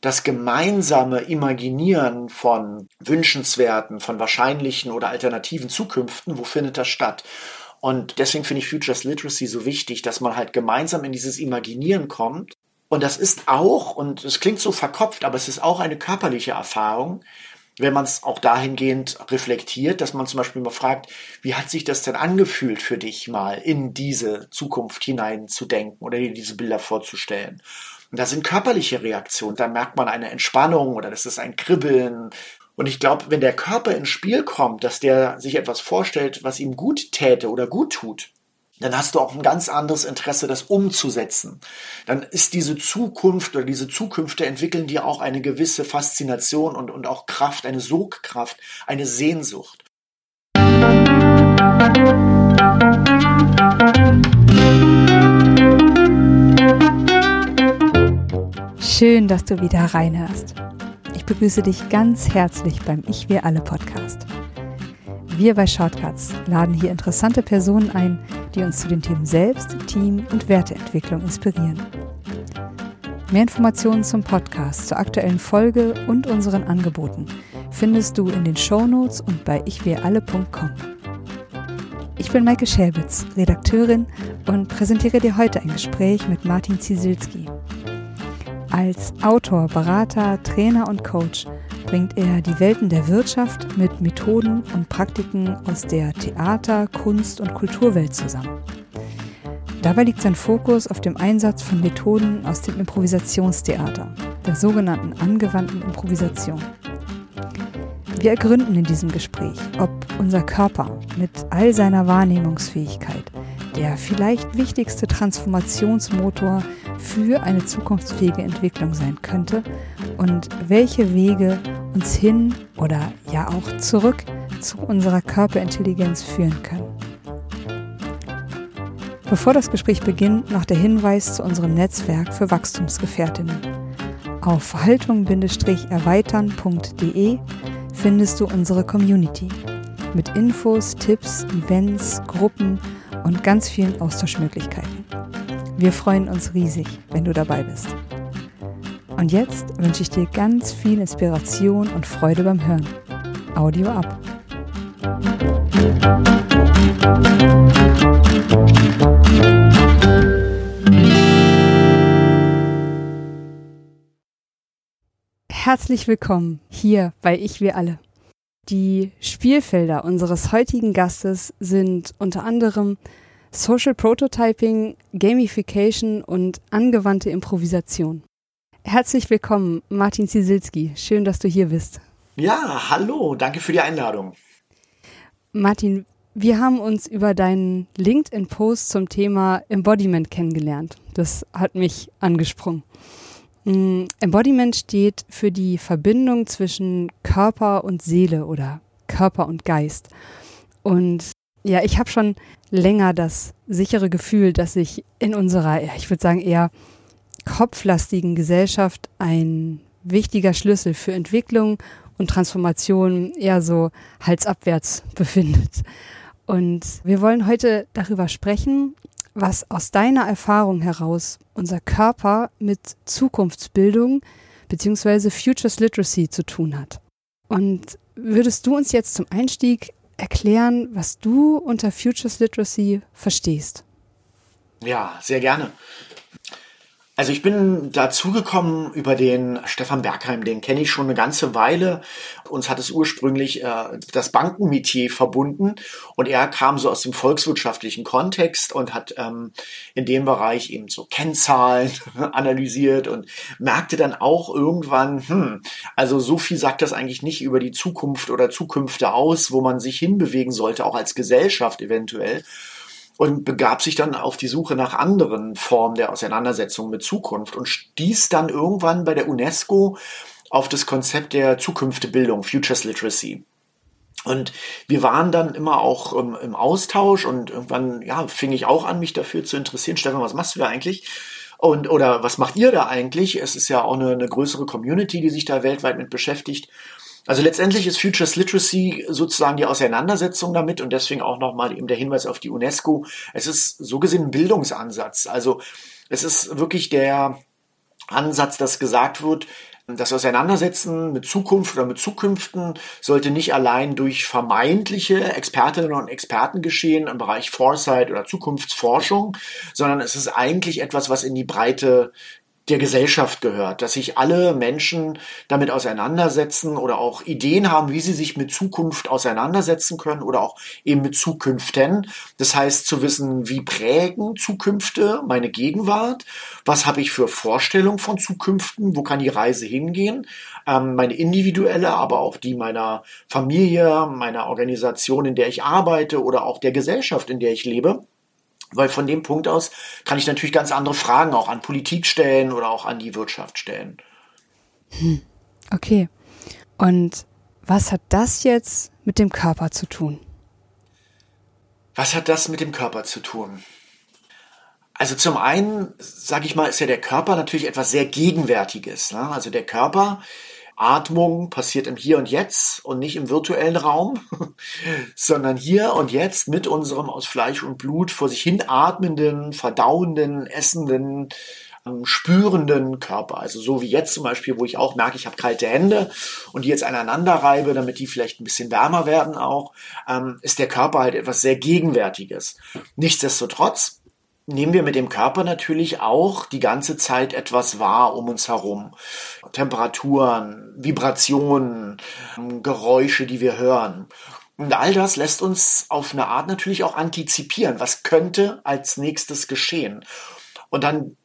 das gemeinsame Imaginieren von wünschenswerten, von wahrscheinlichen oder alternativen Zukünften, wo findet das statt? Und deswegen finde ich Futures Literacy so wichtig, dass man halt gemeinsam in dieses Imaginieren kommt. Und das ist auch, und es klingt so verkopft, aber es ist auch eine körperliche Erfahrung, wenn man es auch dahingehend reflektiert, dass man zum Beispiel mal fragt, wie hat sich das denn angefühlt für dich mal in diese Zukunft hineinzudenken oder dir diese Bilder vorzustellen? Und da sind körperliche Reaktionen, da merkt man eine Entspannung oder das ist ein Kribbeln. Und ich glaube, wenn der Körper ins Spiel kommt, dass der sich etwas vorstellt, was ihm gut täte oder gut tut, dann hast du auch ein ganz anderes Interesse, das umzusetzen. Dann ist diese Zukunft oder diese Zukünfte entwickeln dir auch eine gewisse Faszination und, und auch Kraft, eine Sogkraft, eine Sehnsucht. Schön, dass du wieder reinhörst. Ich begrüße dich ganz herzlich beim Ich Wir Alle Podcast. Wir bei Shortcuts laden hier interessante Personen ein, die uns zu den Themen Selbst, Team und Werteentwicklung inspirieren. Mehr Informationen zum Podcast, zur aktuellen Folge und unseren Angeboten findest du in den Shownotes und bei ichwiralle.com. Ich bin Maike Schäbitz, Redakteurin und präsentiere dir heute ein Gespräch mit Martin Ziesilski. Als Autor, Berater, Trainer und Coach bringt er die Welten der Wirtschaft mit Methoden und Praktiken aus der Theater-, Kunst- und Kulturwelt zusammen. Dabei liegt sein Fokus auf dem Einsatz von Methoden aus dem Improvisationstheater, der sogenannten angewandten Improvisation. Wir ergründen in diesem Gespräch, ob unser Körper mit all seiner Wahrnehmungsfähigkeit der vielleicht wichtigste Transformationsmotor für eine zukunftsfähige Entwicklung sein könnte und welche Wege uns hin oder ja auch zurück zu unserer Körperintelligenz führen können. Bevor das Gespräch beginnt, noch der Hinweis zu unserem Netzwerk für Wachstumsgefährtinnen. Auf verhaltung-erweitern.de findest du unsere Community mit Infos, Tipps, Events, Gruppen und ganz vielen Austauschmöglichkeiten. Wir freuen uns riesig, wenn du dabei bist. Und jetzt wünsche ich dir ganz viel Inspiration und Freude beim Hören. Audio ab. Herzlich willkommen hier bei Ich Wir Alle. Die Spielfelder unseres heutigen Gastes sind unter anderem Social Prototyping, Gamification und angewandte Improvisation. Herzlich willkommen, Martin Ziesilski. Schön, dass du hier bist. Ja, hallo, danke für die Einladung. Martin, wir haben uns über deinen LinkedIn-Post zum Thema Embodiment kennengelernt. Das hat mich angesprungen. Embodiment steht für die Verbindung zwischen Körper und Seele oder Körper und Geist. Und ja, ich habe schon länger das sichere Gefühl, dass sich in unserer, ich würde sagen, eher kopflastigen Gesellschaft ein wichtiger Schlüssel für Entwicklung und Transformation eher so halsabwärts befindet. Und wir wollen heute darüber sprechen, was aus deiner Erfahrung heraus unser Körper mit Zukunftsbildung bzw. Futures Literacy zu tun hat. Und würdest du uns jetzt zum Einstieg erklären, was du unter Futures Literacy verstehst? Ja, sehr gerne. Also ich bin dazugekommen über den Stefan Bergheim, den kenne ich schon eine ganze Weile. Uns hat es ursprünglich äh, das Bankenmetier verbunden und er kam so aus dem volkswirtschaftlichen Kontext und hat ähm, in dem Bereich eben so Kennzahlen analysiert und merkte dann auch irgendwann, hm, also so viel sagt das eigentlich nicht über die Zukunft oder Zukünfte aus, wo man sich hinbewegen sollte, auch als Gesellschaft eventuell und begab sich dann auf die Suche nach anderen Formen der Auseinandersetzung mit Zukunft und stieß dann irgendwann bei der UNESCO auf das Konzept der Zukünftebildung, Futures Literacy. Und wir waren dann immer auch ähm, im Austausch und irgendwann, ja, fing ich auch an, mich dafür zu interessieren. Stefan, was machst du da eigentlich? Und, oder was macht ihr da eigentlich? Es ist ja auch eine, eine größere Community, die sich da weltweit mit beschäftigt. Also letztendlich ist Futures Literacy sozusagen die Auseinandersetzung damit und deswegen auch nochmal eben der Hinweis auf die UNESCO. Es ist so gesehen ein Bildungsansatz. Also es ist wirklich der Ansatz, dass gesagt wird, Das Auseinandersetzen mit Zukunft oder mit Zukünften sollte nicht allein durch vermeintliche Expertinnen und Experten geschehen im Bereich Foresight oder Zukunftsforschung, sondern es ist eigentlich etwas, was in die breite der Gesellschaft gehört, dass sich alle Menschen damit auseinandersetzen oder auch Ideen haben, wie sie sich mit Zukunft auseinandersetzen können oder auch eben mit Zukünften. Das heißt zu wissen, wie prägen Zukünfte meine Gegenwart, was habe ich für Vorstellungen von Zukünften, wo kann die Reise hingehen, ähm, meine individuelle, aber auch die meiner Familie, meiner Organisation, in der ich arbeite oder auch der Gesellschaft, in der ich lebe. Weil von dem Punkt aus kann ich natürlich ganz andere Fragen auch an Politik stellen oder auch an die Wirtschaft stellen. Hm. Okay. Und was hat das jetzt mit dem Körper zu tun? Was hat das mit dem Körper zu tun? Also zum einen, sage ich mal, ist ja der Körper natürlich etwas sehr Gegenwärtiges. Ne? Also der Körper Atmung passiert im Hier und Jetzt und nicht im virtuellen Raum, sondern hier und jetzt mit unserem aus Fleisch und Blut vor sich hin atmenden, verdauenden, essenden, ähm, spürenden Körper. Also so wie jetzt zum Beispiel, wo ich auch merke, ich habe kalte Hände und die jetzt aneinander reibe, damit die vielleicht ein bisschen wärmer werden auch, ähm, ist der Körper halt etwas sehr Gegenwärtiges. Nichtsdestotrotz nehmen wir mit dem Körper natürlich auch die ganze Zeit etwas wahr um uns herum. Temperaturen, Vibrationen, Geräusche, die wir hören. Und all das lässt uns auf eine Art natürlich auch antizipieren, was könnte als nächstes geschehen. Und dann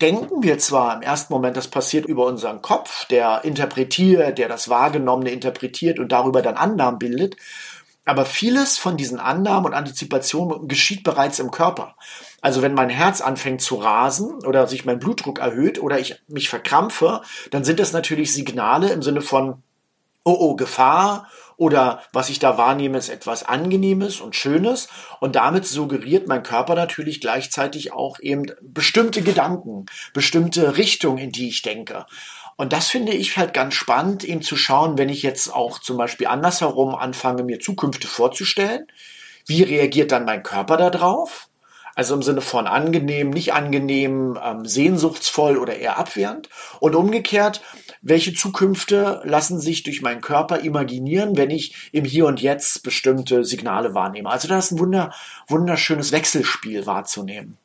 denken wir zwar im ersten Moment, das passiert über unseren Kopf, der interpretiert, der das Wahrgenommene interpretiert und darüber dann Annahmen bildet, aber vieles von diesen Annahmen und Antizipationen geschieht bereits im Körper. Also wenn mein Herz anfängt zu rasen oder sich mein Blutdruck erhöht oder ich mich verkrampfe, dann sind das natürlich Signale im Sinne von, oh oh, Gefahr oder was ich da wahrnehme, ist etwas Angenehmes und Schönes. Und damit suggeriert mein Körper natürlich gleichzeitig auch eben bestimmte Gedanken, bestimmte Richtungen, in die ich denke. Und das finde ich halt ganz spannend, eben zu schauen, wenn ich jetzt auch zum Beispiel andersherum anfange, mir Zukünfte vorzustellen. Wie reagiert dann mein Körper darauf? Also im Sinne von angenehm, nicht angenehm, ähm, sehnsuchtsvoll oder eher abwehrend. Und umgekehrt, welche Zukünfte lassen sich durch meinen Körper imaginieren, wenn ich im Hier und Jetzt bestimmte Signale wahrnehme? Also da ist ein wunder, wunderschönes Wechselspiel wahrzunehmen.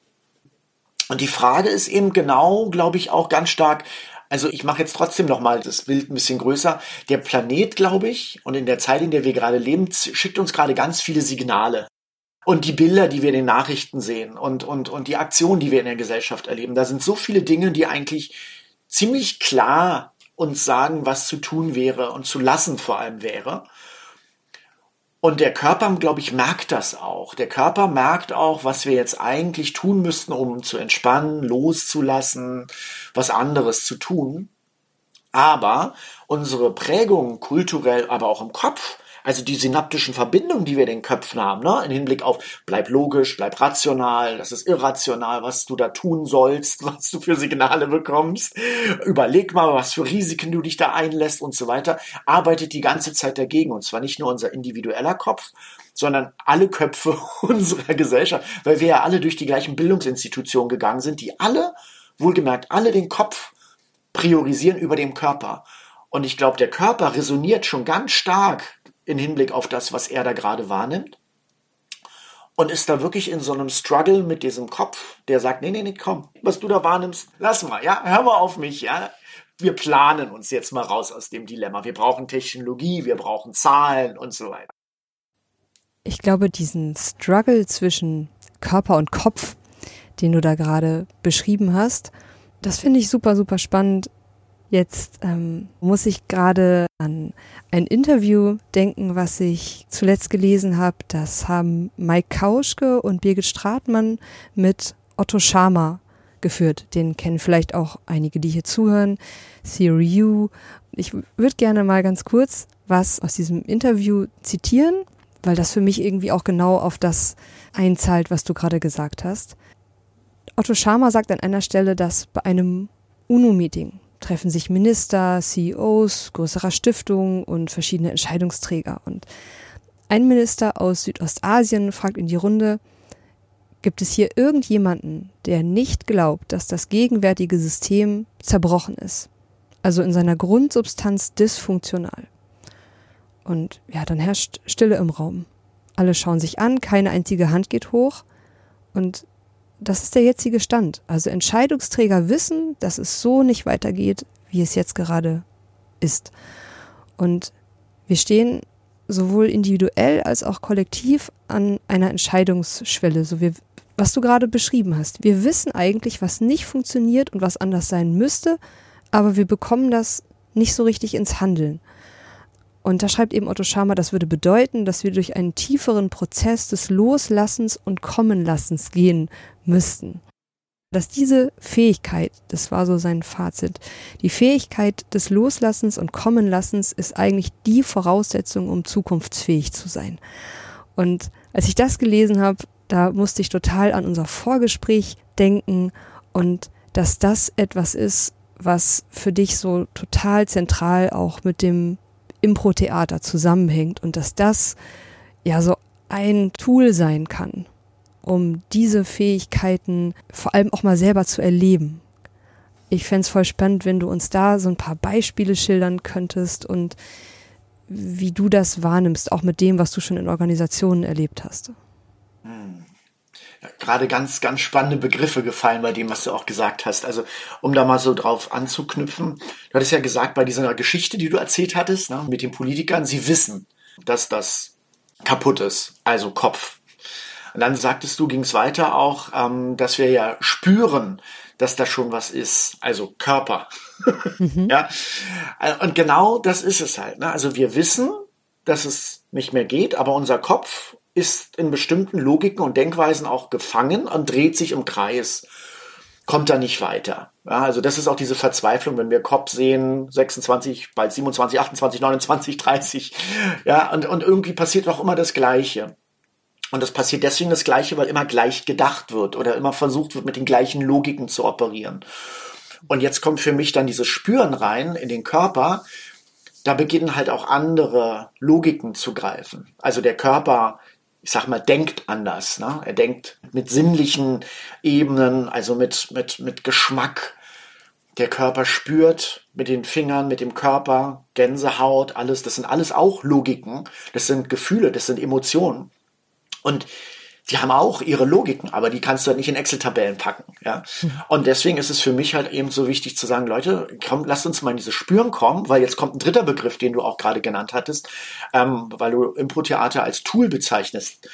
Und die Frage ist eben genau, glaube ich, auch ganz stark, also ich mache jetzt trotzdem noch mal das Bild ein bisschen größer. Der Planet, glaube ich, und in der Zeit, in der wir gerade leben, schickt uns gerade ganz viele Signale. Und die Bilder, die wir in den Nachrichten sehen und, und, und die Aktionen, die wir in der Gesellschaft erleben, da sind so viele Dinge, die eigentlich ziemlich klar uns sagen, was zu tun wäre und zu lassen vor allem wäre. Und der Körper, glaube ich, merkt das auch. Der Körper merkt auch, was wir jetzt eigentlich tun müssten, um zu entspannen, loszulassen, was anderes zu tun. Aber unsere Prägung kulturell, aber auch im Kopf, also die synaptischen Verbindungen, die wir in den Köpfen haben, ne, im Hinblick auf bleib logisch, bleib rational, das ist irrational, was du da tun sollst, was du für Signale bekommst, überleg mal, was für Risiken du dich da einlässt und so weiter, arbeitet die ganze Zeit dagegen. Und zwar nicht nur unser individueller Kopf, sondern alle Köpfe unserer Gesellschaft, weil wir ja alle durch die gleichen Bildungsinstitutionen gegangen sind, die alle, wohlgemerkt, alle den Kopf priorisieren über dem Körper. Und ich glaube, der Körper resoniert schon ganz stark in Hinblick auf das, was er da gerade wahrnimmt. Und ist da wirklich in so einem Struggle mit diesem Kopf, der sagt, nee, nee, nee, komm, was du da wahrnimmst, lass mal, ja, hör mal auf mich, ja. Wir planen uns jetzt mal raus aus dem Dilemma. Wir brauchen Technologie, wir brauchen Zahlen und so weiter. Ich glaube, diesen Struggle zwischen Körper und Kopf, den du da gerade beschrieben hast, das finde ich super, super spannend, Jetzt ähm, muss ich gerade an ein Interview denken, was ich zuletzt gelesen habe. Das haben Mike Kauschke und Birgit Stratmann mit Otto Schama geführt. Den kennen vielleicht auch einige, die hier zuhören. Theory U. Ich würde gerne mal ganz kurz was aus diesem Interview zitieren, weil das für mich irgendwie auch genau auf das einzahlt, was du gerade gesagt hast. Otto Schama sagt an einer Stelle, dass bei einem UNO-Meeting, treffen sich Minister, CEOs größerer Stiftungen und verschiedene Entscheidungsträger. Und ein Minister aus Südostasien fragt in die Runde, gibt es hier irgendjemanden, der nicht glaubt, dass das gegenwärtige System zerbrochen ist? also in seiner Grundsubstanz dysfunktional. Und ja, dann herrscht Stille im Raum. Alle schauen sich an, keine einzige Hand geht hoch. Und das ist der jetzige Stand. Also Entscheidungsträger wissen, dass es so nicht weitergeht, wie es jetzt gerade ist. Und wir stehen sowohl individuell als auch kollektiv an einer Entscheidungsschwelle, so wie was du gerade beschrieben hast. Wir wissen eigentlich, was nicht funktioniert und was anders sein müsste, aber wir bekommen das nicht so richtig ins Handeln. Und da schreibt eben Otto Schama, das würde bedeuten, dass wir durch einen tieferen Prozess des Loslassens und Kommenlassens gehen müssten. Dass diese Fähigkeit, das war so sein Fazit, die Fähigkeit des Loslassens und Kommenlassens ist eigentlich die Voraussetzung, um zukunftsfähig zu sein. Und als ich das gelesen habe, da musste ich total an unser Vorgespräch denken und dass das etwas ist, was für dich so total zentral auch mit dem Impro-Theater zusammenhängt und dass das ja so ein Tool sein kann, um diese Fähigkeiten vor allem auch mal selber zu erleben. Ich fände es voll spannend, wenn du uns da so ein paar Beispiele schildern könntest und wie du das wahrnimmst, auch mit dem, was du schon in Organisationen erlebt hast. Hm gerade ganz, ganz spannende Begriffe gefallen bei dem, was du auch gesagt hast. Also, um da mal so drauf anzuknüpfen. Du hattest ja gesagt, bei dieser Geschichte, die du erzählt hattest, ne, mit den Politikern, sie wissen, dass das kaputt ist, also Kopf. Und dann sagtest du, ging es weiter auch, ähm, dass wir ja spüren, dass da schon was ist, also Körper. Mhm. ja. Und genau das ist es halt. Ne? Also wir wissen, dass es nicht mehr geht, aber unser Kopf ist in bestimmten Logiken und Denkweisen auch gefangen und dreht sich im Kreis, kommt da nicht weiter. Ja, also das ist auch diese Verzweiflung, wenn wir Kopf sehen, 26, bald 27, 28, 29, 30, ja, und, und irgendwie passiert auch immer das Gleiche. Und das passiert deswegen das Gleiche, weil immer gleich gedacht wird oder immer versucht wird, mit den gleichen Logiken zu operieren. Und jetzt kommt für mich dann dieses Spüren rein in den Körper. Da beginnen halt auch andere Logiken zu greifen. Also der Körper ich sag mal, denkt anders. Ne? Er denkt mit sinnlichen Ebenen, also mit, mit, mit Geschmack. Der Körper spürt mit den Fingern, mit dem Körper, Gänsehaut, alles. Das sind alles auch Logiken. Das sind Gefühle, das sind Emotionen. Und die haben auch ihre Logiken, aber die kannst du halt nicht in Excel-Tabellen packen. Ja? Und deswegen ist es für mich halt eben so wichtig zu sagen, Leute, komm, lasst uns mal in dieses Spüren kommen, weil jetzt kommt ein dritter Begriff, den du auch gerade genannt hattest, ähm, weil du Impro-Theater als Tool bezeichnest.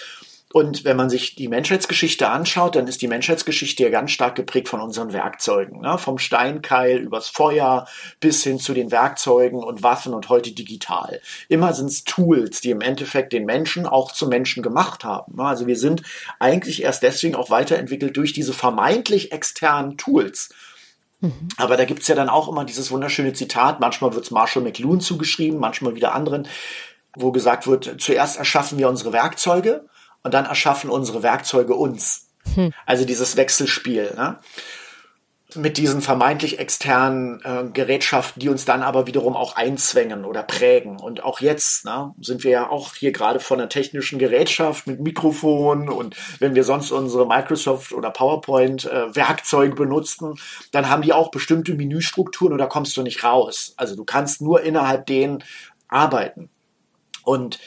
Und wenn man sich die Menschheitsgeschichte anschaut, dann ist die Menschheitsgeschichte ja ganz stark geprägt von unseren Werkzeugen. Ne? Vom Steinkeil übers Feuer bis hin zu den Werkzeugen und Waffen und heute digital. Immer sind es Tools, die im Endeffekt den Menschen auch zum Menschen gemacht haben. Ne? Also wir sind eigentlich erst deswegen auch weiterentwickelt durch diese vermeintlich externen Tools. Mhm. Aber da gibt's ja dann auch immer dieses wunderschöne Zitat, manchmal wird's Marshall McLuhan zugeschrieben, manchmal wieder anderen, wo gesagt wird, zuerst erschaffen wir unsere Werkzeuge und dann erschaffen unsere Werkzeuge uns. Hm. Also dieses Wechselspiel. Ne? Mit diesen vermeintlich externen äh, Gerätschaften, die uns dann aber wiederum auch einzwängen oder prägen. Und auch jetzt ne, sind wir ja auch hier gerade von einer technischen Gerätschaft mit Mikrofon und wenn wir sonst unsere Microsoft oder PowerPoint äh, Werkzeuge benutzen, dann haben die auch bestimmte Menüstrukturen und da kommst du nicht raus. Also du kannst nur innerhalb denen arbeiten. Und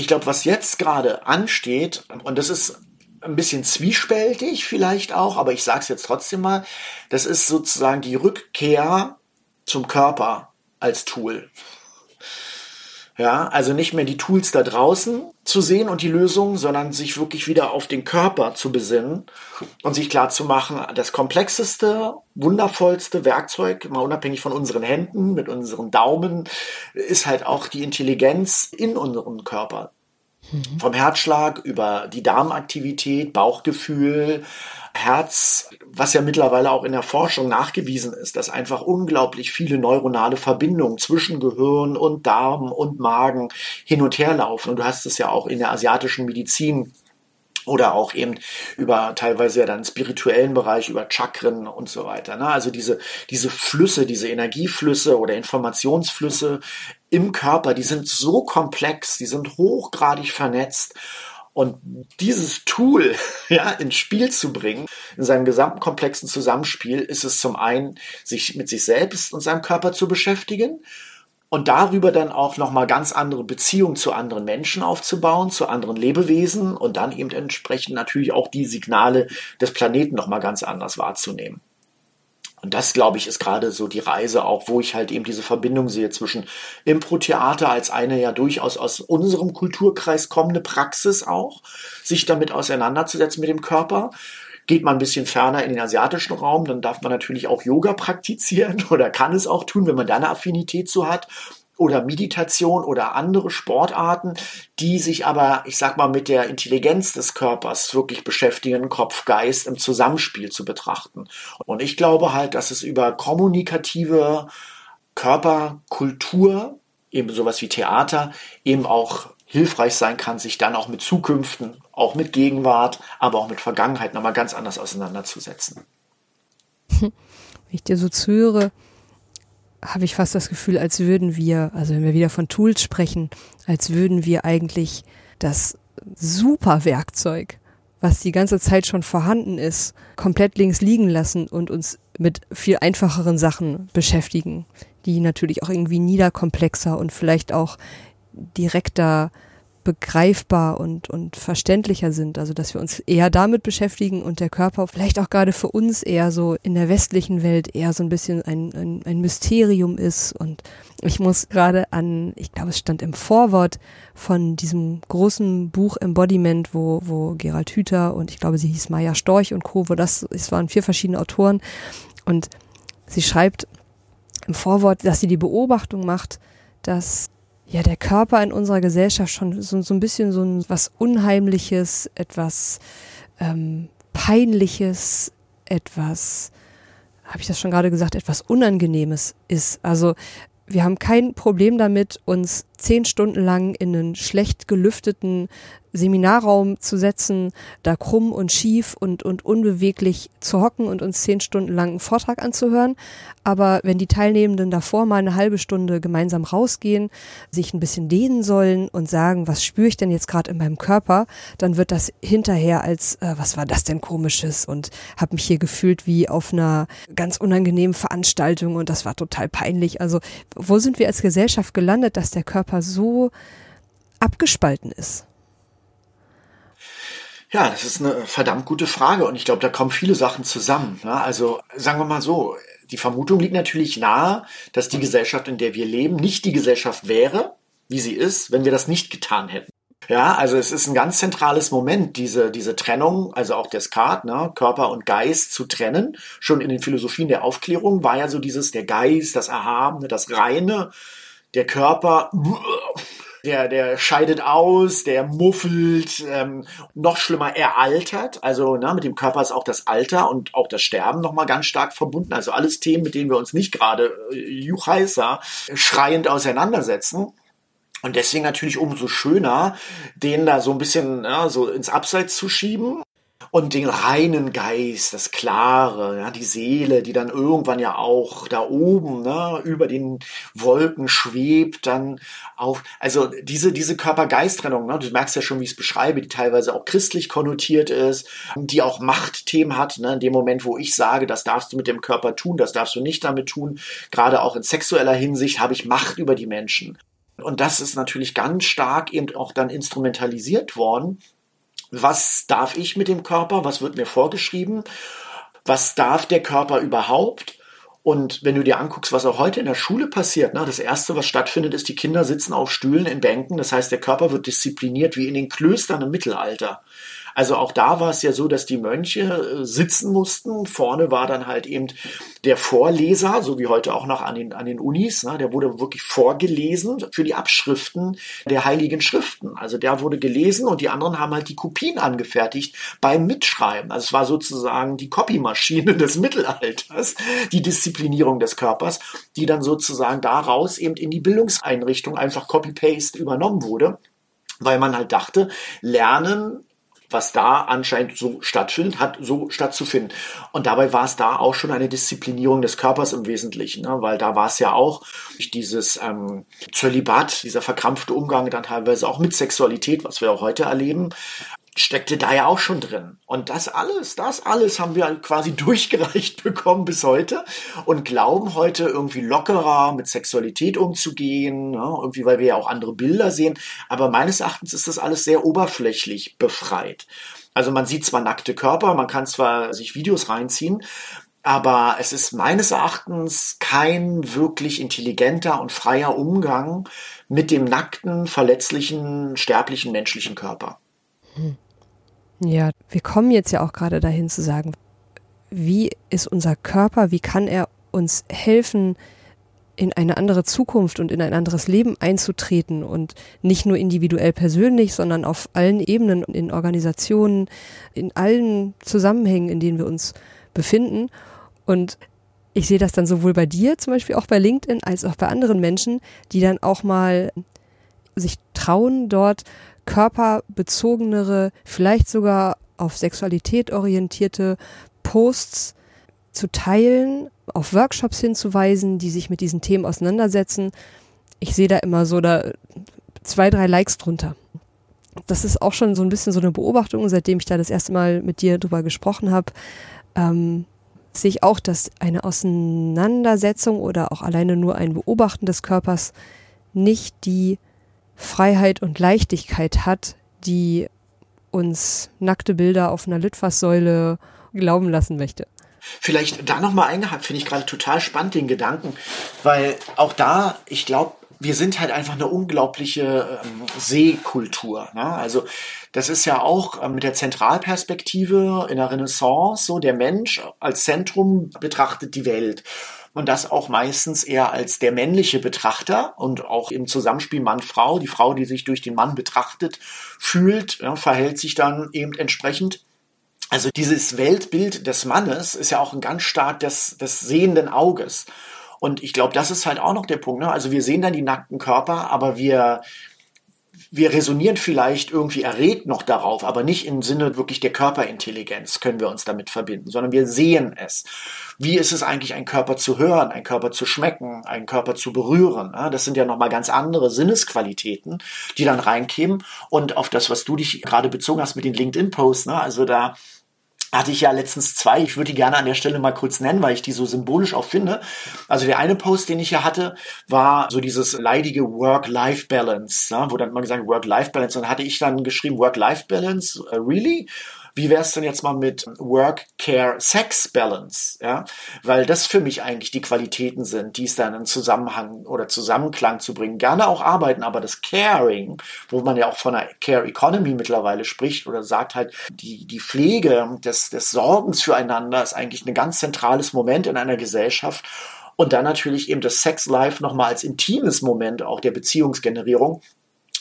ich glaube, was jetzt gerade ansteht, und das ist ein bisschen zwiespältig vielleicht auch, aber ich sage es jetzt trotzdem mal, das ist sozusagen die Rückkehr zum Körper als Tool. Ja, also nicht mehr die Tools da draußen zu sehen und die Lösungen, sondern sich wirklich wieder auf den Körper zu besinnen und sich klar zu machen, das komplexeste, wundervollste Werkzeug, mal unabhängig von unseren Händen, mit unseren Daumen, ist halt auch die Intelligenz in unserem Körper. Mhm. Vom Herzschlag über die Darmaktivität, Bauchgefühl, Herz, was ja mittlerweile auch in der Forschung nachgewiesen ist, dass einfach unglaublich viele neuronale Verbindungen zwischen Gehirn und Darm und Magen hin und her laufen. Und du hast es ja auch in der asiatischen Medizin oder auch eben über teilweise ja dann spirituellen Bereich, über Chakren und so weiter. Ne? Also diese, diese Flüsse, diese Energieflüsse oder Informationsflüsse im Körper, die sind so komplex, die sind hochgradig vernetzt Und dieses Tool ja, ins Spiel zu bringen, in seinem gesamten komplexen Zusammenspiel, ist es zum einen, sich mit sich selbst und seinem Körper zu beschäftigen und darüber dann auch nochmal ganz andere Beziehungen zu anderen Menschen aufzubauen, zu anderen Lebewesen und dann eben entsprechend natürlich auch die Signale des Planeten nochmal ganz anders wahrzunehmen. Und das, glaube ich, ist gerade so die Reise auch, wo ich halt eben diese Verbindung sehe zwischen Impro-Theater als eine ja durchaus aus unserem Kulturkreis kommende Praxis auch, sich damit auseinanderzusetzen mit dem Körper. Geht man ein bisschen ferner in den asiatischen Raum, dann darf man natürlich auch Yoga praktizieren oder kann es auch tun, wenn man da eine Affinität zu hat oder Meditation oder andere Sportarten, die sich aber, ich sag mal, mit der Intelligenz des Körpers wirklich beschäftigen, Kopf, Geist im Zusammenspiel zu betrachten. Und ich glaube halt, dass es über kommunikative Körperkultur, eben sowas wie Theater, eben auch hilfreich sein kann, sich dann auch mit Zukünften, auch mit Gegenwart, aber auch mit Vergangenheit nochmal ganz anders auseinanderzusetzen. Wenn ich dir so zuhöre, habe ich fast das Gefühl, als würden wir, also wenn wir wieder von Tools sprechen, als würden wir eigentlich das super Werkzeug, was die ganze Zeit schon vorhanden ist, komplett links liegen lassen und uns mit viel einfacheren Sachen beschäftigen, die natürlich auch irgendwie niederkomplexer und vielleicht auch direkter begreifbar und, und verständlicher sind. Also dass wir uns eher damit beschäftigen und der Körper vielleicht auch gerade für uns eher so in der westlichen Welt eher so ein bisschen ein, ein, ein Mysterium ist. Und ich muss gerade an, ich glaube, es stand im Vorwort von diesem großen Buch Embodiment, wo, wo Gerald Hüther und ich glaube, sie hieß Maya Storch und Co., wo das, es waren vier verschiedene Autoren. Und sie schreibt im Vorwort, dass sie die Beobachtung macht, dass ja der Körper in unserer Gesellschaft schon so, so ein bisschen so ein, was Unheimliches, etwas ähm, Peinliches, etwas, habe ich das schon gerade gesagt, etwas Unangenehmes ist. Also wir haben kein Problem damit, uns zehn Stunden lang in einen schlecht gelüfteten Seminarraum zu setzen, da krumm und schief und, und unbeweglich zu hocken und uns zehn Stunden lang einen Vortrag anzuhören. Aber wenn die Teilnehmenden davor mal eine halbe Stunde gemeinsam rausgehen, sich ein bisschen dehnen sollen und sagen, was spüre ich denn jetzt gerade in meinem Körper, dann wird das hinterher als, äh, was war das denn komisches und habe mich hier gefühlt wie auf einer ganz unangenehmen Veranstaltung und das war total peinlich. Also wo sind wir als Gesellschaft gelandet, dass der Körper so abgespalten ist? Ja, das ist eine verdammt gute Frage und ich glaube, da kommen viele Sachen zusammen. Ne? Also sagen wir mal so, die Vermutung liegt natürlich nahe, dass die Gesellschaft, in der wir leben, nicht die Gesellschaft wäre, wie sie ist, wenn wir das nicht getan hätten. Ja, also es ist ein ganz zentrales Moment, diese, diese Trennung, also auch Descartes, ne, Körper und Geist zu trennen. Schon in den Philosophien der Aufklärung war ja so dieses, der Geist, das Erhabene, das Reine, der Körper, der, der scheidet aus, der muffelt, ähm, noch schlimmer, er altert. Also ne, mit dem Körper ist auch das Alter und auch das Sterben nochmal ganz stark verbunden. Also alles Themen, mit denen wir uns nicht gerade äh, juchheißer schreiend auseinandersetzen. Und deswegen natürlich umso schöner, den da so ein bisschen ja, so ins Abseits zu schieben und den reinen Geist, das Klare, ja, die Seele, die dann irgendwann ja auch da oben ne, über den Wolken schwebt, dann auf, also diese, diese Körper-Geist-Trennung, ne, du merkst ja schon, wie ich es beschreibe, die teilweise auch christlich konnotiert ist, die auch Machtthemen hat, ne, in dem Moment, wo ich sage, das darfst du mit dem Körper tun, das darfst du nicht damit tun, gerade auch in sexueller Hinsicht habe ich Macht über die Menschen. Und das ist natürlich ganz stark eben auch dann instrumentalisiert worden was darf ich mit dem Körper, was wird mir vorgeschrieben, was darf der Körper überhaupt. Und wenn du dir anguckst, was auch heute in der Schule passiert, ne, das Erste, was stattfindet, ist, die Kinder sitzen auf Stühlen in Bänken. Das heißt, der Körper wird diszipliniert wie in den Klöstern im Mittelalter. Also auch da war es ja so, dass die Mönche äh, sitzen mussten. Vorne war dann halt eben der Vorleser, so wie heute auch noch an den, an den Unis. Ne? Der wurde wirklich vorgelesen für die Abschriften der heiligen Schriften. Also der wurde gelesen und die anderen haben halt die Kopien angefertigt beim Mitschreiben. Also es war sozusagen die Copymaschine des Mittelalters, die Disziplinierung des Körpers, die dann sozusagen daraus eben in die Bildungseinrichtung einfach Copy-Paste übernommen wurde weil man halt dachte, Lernen was da anscheinend so stattfindet, hat so stattzufinden. Und dabei war es da auch schon eine Disziplinierung des Körpers im Wesentlichen, ne? weil da war es ja auch dieses ähm, Zölibat, dieser verkrampfte Umgang dann teilweise auch mit Sexualität, was wir auch heute erleben, steckte da ja auch schon drin. Und das alles, das alles haben wir quasi durchgereicht bekommen bis heute und glauben heute irgendwie lockerer mit Sexualität umzugehen, ne? irgendwie weil wir ja auch andere Bilder sehen. Aber meines Erachtens ist das alles sehr oberflächlich befreit. Also man sieht zwar nackte Körper, man kann zwar sich Videos reinziehen, aber es ist meines Erachtens kein wirklich intelligenter und freier Umgang mit dem nackten, verletzlichen, sterblichen menschlichen Körper. Hm. Ja, wir kommen jetzt ja auch gerade dahin zu sagen, wie ist unser Körper, wie kann er uns helfen, in eine andere Zukunft und in ein anderes Leben einzutreten und nicht nur individuell persönlich, sondern auf allen Ebenen, in Organisationen, in allen Zusammenhängen, in denen wir uns befinden. Und ich sehe das dann sowohl bei dir, zum Beispiel auch bei LinkedIn, als auch bei anderen Menschen, die dann auch mal sich trauen, dort körperbezogenere, vielleicht sogar auf Sexualität orientierte Posts zu teilen, auf Workshops hinzuweisen, die sich mit diesen Themen auseinandersetzen. Ich sehe da immer so da zwei, drei Likes drunter. Das ist auch schon so ein bisschen so eine Beobachtung, seitdem ich da das erste Mal mit dir drüber gesprochen habe. Ähm, sehe ich auch, dass eine Auseinandersetzung oder auch alleine nur ein Beobachten des Körpers nicht die Freiheit und Leichtigkeit hat, die uns nackte Bilder auf einer Litfaßsäule glauben lassen möchte. Vielleicht da nochmal eingehakt, finde ich gerade total spannend, den Gedanken, weil auch da, ich glaube, wir sind halt einfach eine unglaubliche ähm, Seekultur. Ne? Also das ist ja auch ähm, mit der Zentralperspektive in der Renaissance so, der Mensch als Zentrum betrachtet die Welt und das auch meistens eher als der männliche Betrachter und auch im Zusammenspiel Mann-Frau. Die Frau, die sich durch den Mann betrachtet fühlt, ja, verhält sich dann eben entsprechend. Also dieses Weltbild des Mannes ist ja auch ein ganz stark des, des sehenden Auges. Und ich glaube, das ist halt auch noch der Punkt. Ne? Also wir sehen dann die nackten Körper, aber wir, wir resonieren vielleicht irgendwie erregt noch darauf, aber nicht im Sinne wirklich der Körperintelligenz können wir uns damit verbinden, sondern wir sehen es. Wie ist es eigentlich, einen Körper zu hören, einen Körper zu schmecken, einen Körper zu berühren? Das sind ja nochmal ganz andere Sinnesqualitäten, die dann reinkämen. Und auf das, was du dich gerade bezogen hast mit den LinkedIn-Posts, ne? also da hatte ich ja letztens zwei. Ich würde die gerne an der Stelle mal kurz nennen, weil ich die so symbolisch auch finde. Also der eine Post, den ich hier hatte, war so dieses leidige Work-Life-Balance, ja, wo dann immer gesagt Work-Life-Balance. Und dann hatte ich dann geschrieben Work-Life-Balance, uh, really? Wie wäre es denn jetzt mal mit Work-Care-Sex-Balance? Ja? Weil das für mich eigentlich die Qualitäten sind, die es dann in Zusammenhang oder Zusammenklang zu bringen. Gerne auch arbeiten, aber das Caring, wo man ja auch von einer Care Economy mittlerweile spricht oder sagt halt, die, die Pflege des, des Sorgens füreinander ist eigentlich ein ganz zentrales Moment in einer Gesellschaft. Und dann natürlich eben das Sex Life nochmal als intimes Moment auch der Beziehungsgenerierung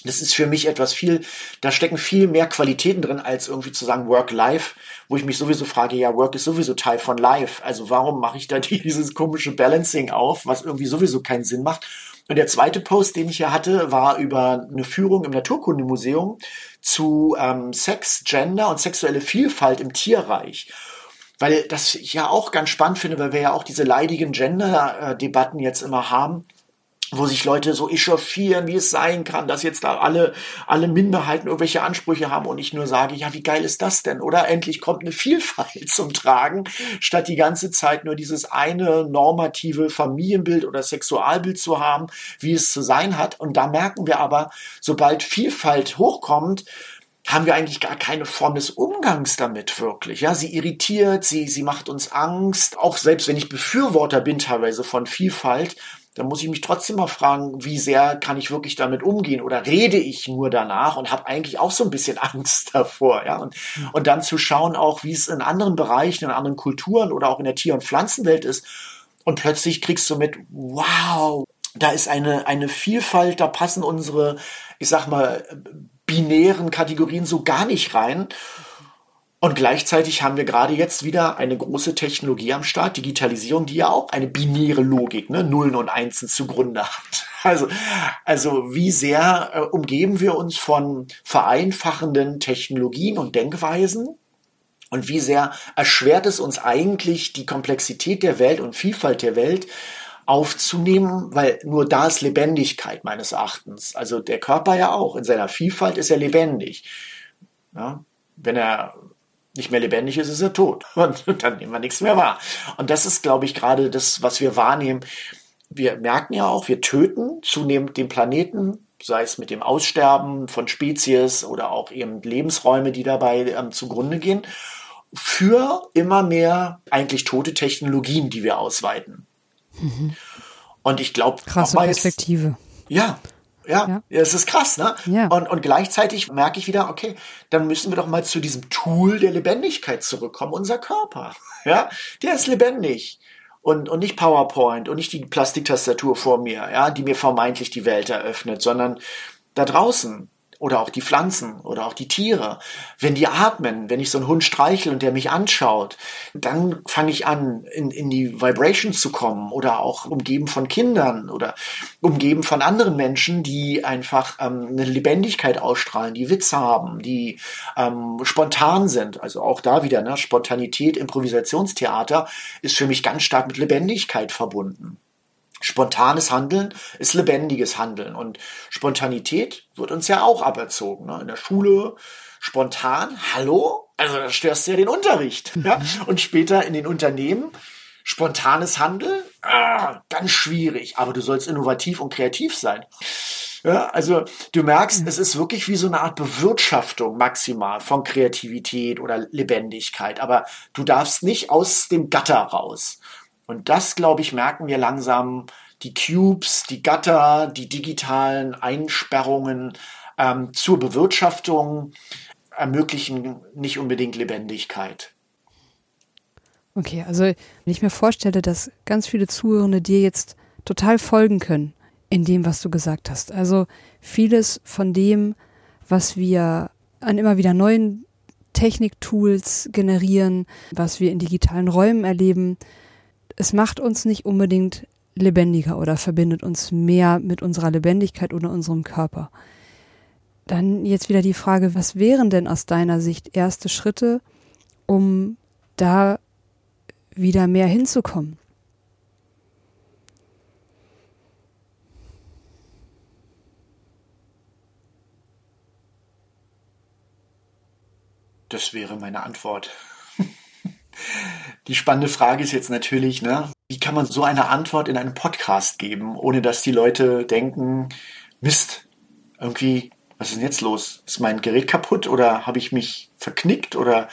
das ist für mich etwas viel, da stecken viel mehr Qualitäten drin, als irgendwie zu sagen Work-Life, wo ich mich sowieso frage, ja, Work ist sowieso Teil von Life. Also warum mache ich da dieses komische Balancing auf, was irgendwie sowieso keinen Sinn macht? Und der zweite Post, den ich hier hatte, war über eine Führung im Naturkundemuseum zu ähm, Sex, Gender und sexuelle Vielfalt im Tierreich weil das ich ja auch ganz spannend finde, weil wir ja auch diese leidigen Gender-Debatten jetzt immer haben wo sich Leute so echauffieren, wie es sein kann, dass jetzt da alle, alle Minderheiten irgendwelche Ansprüche haben und ich nur sage, ja, wie geil ist das denn? Oder endlich kommt eine Vielfalt zum Tragen, statt die ganze Zeit nur dieses eine normative Familienbild oder Sexualbild zu haben, wie es zu sein hat. Und da merken wir aber, sobald Vielfalt hochkommt, haben wir eigentlich gar keine Form des Umgangs damit wirklich. Ja, sie irritiert, sie, sie macht uns Angst. Auch selbst wenn ich Befürworter bin teilweise von Vielfalt, dann muss ich mich trotzdem mal fragen, wie sehr kann ich wirklich damit umgehen? Oder rede ich nur danach und habe eigentlich auch so ein bisschen Angst davor, ja? Und, und dann zu schauen auch, wie es in anderen Bereichen, in anderen Kulturen oder auch in der Tier- und Pflanzenwelt ist. Und plötzlich kriegst du mit, wow, da ist eine, eine Vielfalt, da passen unsere, ich sag mal, binären Kategorien so gar nicht rein. Und gleichzeitig haben wir gerade jetzt wieder eine große Technologie am Start, Digitalisierung, die ja auch eine binäre Logik, ne, Nullen und Einsen zugrunde hat. Also, also wie sehr äh, umgeben wir uns von vereinfachenden Technologien und Denkweisen? Und wie sehr erschwert es uns eigentlich, die Komplexität der Welt und Vielfalt der Welt aufzunehmen, weil nur da ist Lebendigkeit meines Erachtens. Also der Körper ja auch, in seiner Vielfalt ist er lebendig. Ja, wenn er nicht mehr lebendig ist, ist er tot. Und dann nehmen wir nichts mehr wahr. Und das ist, glaube ich, gerade das, was wir wahrnehmen. Wir merken ja auch, wir töten zunehmend den Planeten, sei es mit dem Aussterben von Spezies oder auch eben Lebensräume, die dabei ähm, zugrunde gehen, für immer mehr eigentlich tote Technologien, die wir ausweiten. Mhm. Und ich glaube, krasse Perspektive. Ja, ja, ja, es ist krass, ne? Ja. Und, und gleichzeitig merke ich wieder, okay, dann müssen wir doch mal zu diesem Tool der Lebendigkeit zurückkommen, unser Körper. Ja, der ist lebendig. Und, und nicht PowerPoint und nicht die Plastiktastatur vor mir, ja, die mir vermeintlich die Welt eröffnet, sondern da draußen, oder auch die Pflanzen oder auch die Tiere. Wenn die atmen, wenn ich so einen Hund streichel und der mich anschaut, dann fange ich an, in, in die Vibrations zu kommen oder auch umgeben von Kindern oder umgeben von anderen Menschen, die einfach ähm, eine Lebendigkeit ausstrahlen, die Witze haben, die ähm, spontan sind. Also auch da wieder, ne, Spontanität, Improvisationstheater ist für mich ganz stark mit Lebendigkeit verbunden. Spontanes Handeln ist lebendiges Handeln und Spontanität wird uns ja auch aberzogen. Ne? In der Schule spontan, hallo? Also da störst du ja den Unterricht. Ja? Und später in den Unternehmen spontanes Handeln, ah, ganz schwierig. Aber du sollst innovativ und kreativ sein. Ja, also du merkst, es ist wirklich wie so eine Art Bewirtschaftung maximal von Kreativität oder Lebendigkeit. Aber du darfst nicht aus dem Gatter raus. Und das, glaube ich, merken wir langsam. Die Cubes, die Gatter, die digitalen Einsperrungen ähm, zur Bewirtschaftung ermöglichen nicht unbedingt Lebendigkeit. Okay, also wenn ich mir vorstelle, dass ganz viele Zuhörende dir jetzt total folgen können in dem, was du gesagt hast. Also vieles von dem, was wir an immer wieder neuen Techniktools generieren, was wir in digitalen Räumen erleben, es macht uns nicht unbedingt lebendiger oder verbindet uns mehr mit unserer Lebendigkeit oder unserem Körper. Dann jetzt wieder die Frage, was wären denn aus deiner Sicht erste Schritte, um da wieder mehr hinzukommen? Das wäre meine Antwort. Die spannende Frage ist jetzt natürlich, ne, wie kann man so eine Antwort in einem Podcast geben, ohne dass die Leute denken, Mist, irgendwie, was ist denn jetzt los? Ist mein Gerät kaputt oder habe ich mich verknickt oder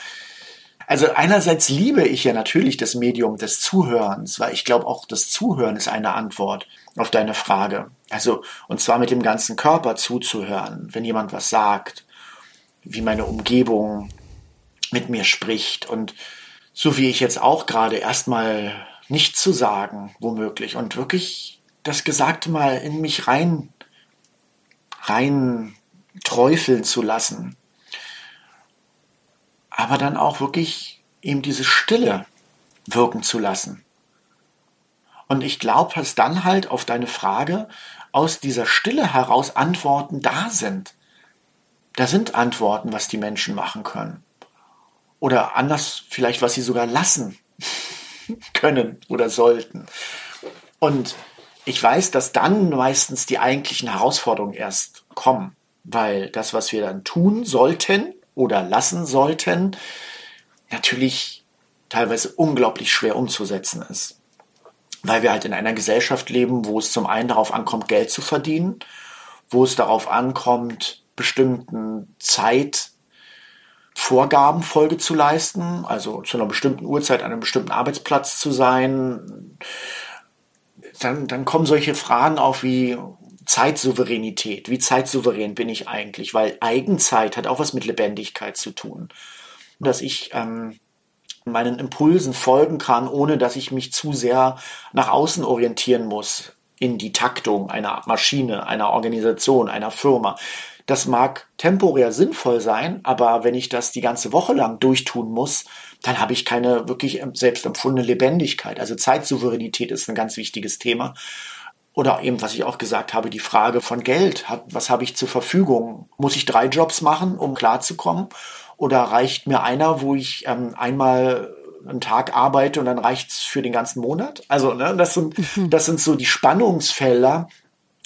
also einerseits liebe ich ja natürlich das Medium des Zuhörens, weil ich glaube auch das Zuhören ist eine Antwort auf deine Frage. Also und zwar mit dem ganzen Körper zuzuhören, wenn jemand was sagt, wie meine Umgebung mit mir spricht und so wie ich jetzt auch gerade, erstmal nicht zu sagen, womöglich, und wirklich das Gesagte mal in mich rein, rein träufeln zu lassen. Aber dann auch wirklich eben diese Stille wirken zu lassen. Und ich glaube, dass dann halt auf deine Frage aus dieser Stille heraus Antworten da sind. Da sind Antworten, was die Menschen machen können. Oder anders vielleicht, was sie sogar lassen können oder sollten. Und ich weiß, dass dann meistens die eigentlichen Herausforderungen erst kommen, weil das, was wir dann tun sollten oder lassen sollten, natürlich teilweise unglaublich schwer umzusetzen ist. Weil wir halt in einer Gesellschaft leben, wo es zum einen darauf ankommt, Geld zu verdienen, wo es darauf ankommt, bestimmten Zeit Vorgaben Folge zu leisten, also zu einer bestimmten Uhrzeit an einem bestimmten Arbeitsplatz zu sein, dann, dann kommen solche Fragen auf wie Zeitsouveränität. Wie zeitsouverän bin ich eigentlich? Weil Eigenzeit hat auch was mit Lebendigkeit zu tun. Dass ich ähm, meinen Impulsen folgen kann, ohne dass ich mich zu sehr nach außen orientieren muss in die Taktung einer Maschine, einer Organisation, einer Firma. Das mag temporär sinnvoll sein, aber wenn ich das die ganze Woche lang durchtun muss, dann habe ich keine wirklich selbst empfundene Lebendigkeit. Also Zeitsouveränität ist ein ganz wichtiges Thema. Oder eben, was ich auch gesagt habe, die Frage von Geld. Was habe ich zur Verfügung? Muss ich drei Jobs machen, um klarzukommen? Oder reicht mir einer, wo ich ähm, einmal einen Tag arbeite und dann reicht's für den ganzen Monat? Also, ne, das sind, mhm. das sind so die Spannungsfelder,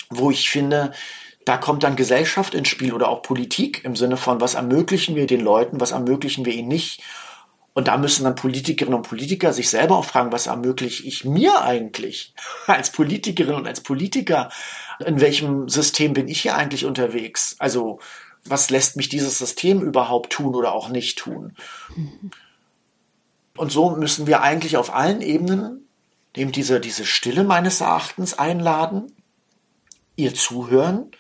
wo ich finde, da kommt dann Gesellschaft ins Spiel oder auch Politik im Sinne von, was ermöglichen wir den Leuten, was ermöglichen wir ihnen nicht. Und da müssen dann Politikerinnen und Politiker sich selber auch fragen, was ermögliche ich mir eigentlich als Politikerin und als Politiker? In welchem System bin ich hier eigentlich unterwegs? Also, was lässt mich dieses System überhaupt tun oder auch nicht tun? Und so müssen wir eigentlich auf allen Ebenen eben diese, diese Stille meines Erachtens einladen, ihr zuhören,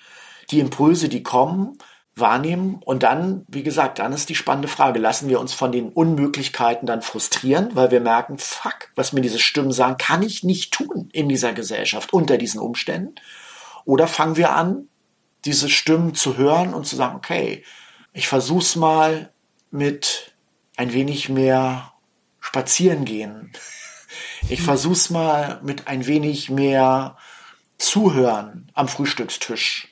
die Impulse, die kommen, wahrnehmen und dann, wie gesagt, dann ist die spannende Frage, lassen wir uns von den Unmöglichkeiten dann frustrieren, weil wir merken, fuck, was mir diese Stimmen sagen, kann ich nicht tun in dieser Gesellschaft unter diesen Umständen? Oder fangen wir an, diese Stimmen zu hören und zu sagen, okay, ich versuch's mal mit ein wenig mehr spazieren gehen. Ich versuch's mal mit ein wenig mehr zuhören am Frühstückstisch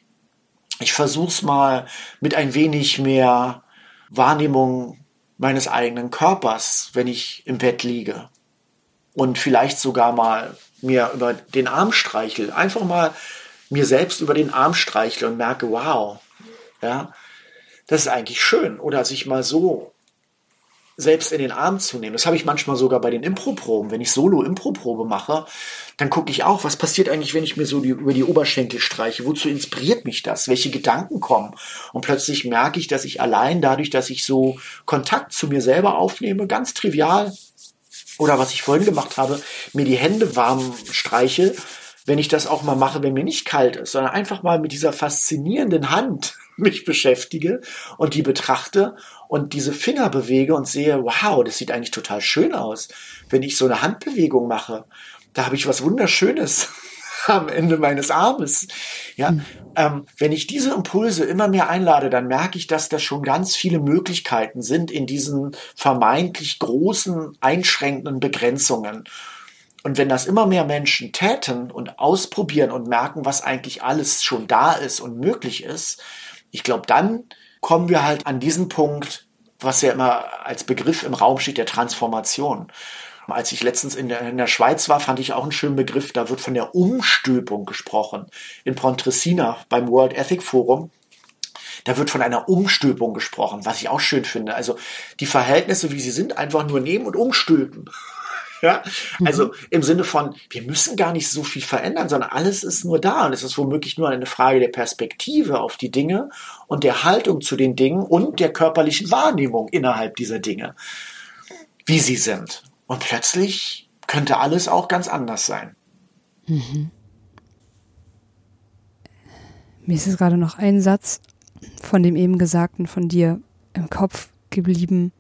ich versuche es mal mit ein wenig mehr Wahrnehmung meines eigenen Körpers, wenn ich im Bett liege. Und vielleicht sogar mal mir über den Arm streichel. Einfach mal mir selbst über den Arm streichle und merke, wow, ja, das ist eigentlich schön. Oder sich mal so selbst in den Arm zu nehmen. Das habe ich manchmal sogar bei den Improproben. Wenn ich Solo-Improprobe mache, dann gucke ich auch, was passiert eigentlich, wenn ich mir so die, über die Oberschenkel streiche? Wozu inspiriert mich das? Welche Gedanken kommen? Und plötzlich merke ich, dass ich allein dadurch, dass ich so Kontakt zu mir selber aufnehme, ganz trivial, oder was ich vorhin gemacht habe, mir die Hände warm streiche, wenn ich das auch mal mache, wenn mir nicht kalt ist, sondern einfach mal mit dieser faszinierenden Hand mich beschäftige und die betrachte und diese Finger bewege und sehe, wow, das sieht eigentlich total schön aus. Wenn ich so eine Handbewegung mache, da habe ich was Wunderschönes am Ende meines Armes. Ja, mhm. ähm, wenn ich diese Impulse immer mehr einlade, dann merke ich, dass da schon ganz viele Möglichkeiten sind in diesen vermeintlich großen, einschränkenden Begrenzungen. Und wenn das immer mehr Menschen täten und ausprobieren und merken, was eigentlich alles schon da ist und möglich ist, ich glaube, dann kommen wir halt an diesen Punkt, was ja immer als Begriff im Raum steht, der Transformation. Als ich letztens in der, in der Schweiz war, fand ich auch einen schönen Begriff, da wird von der Umstülpung gesprochen. In Pontresina beim World Ethic Forum. Da wird von einer Umstülpung gesprochen, was ich auch schön finde. Also die Verhältnisse, wie sie sind, einfach nur nehmen und umstülpen. Ja? Also mhm. im Sinne von, wir müssen gar nicht so viel verändern, sondern alles ist nur da und es ist womöglich nur eine Frage der Perspektive auf die Dinge und der Haltung zu den Dingen und der körperlichen Wahrnehmung innerhalb dieser Dinge, wie sie sind. Und plötzlich könnte alles auch ganz anders sein. Mhm. Mir ist jetzt gerade noch ein Satz von dem eben Gesagten von dir im Kopf geblieben.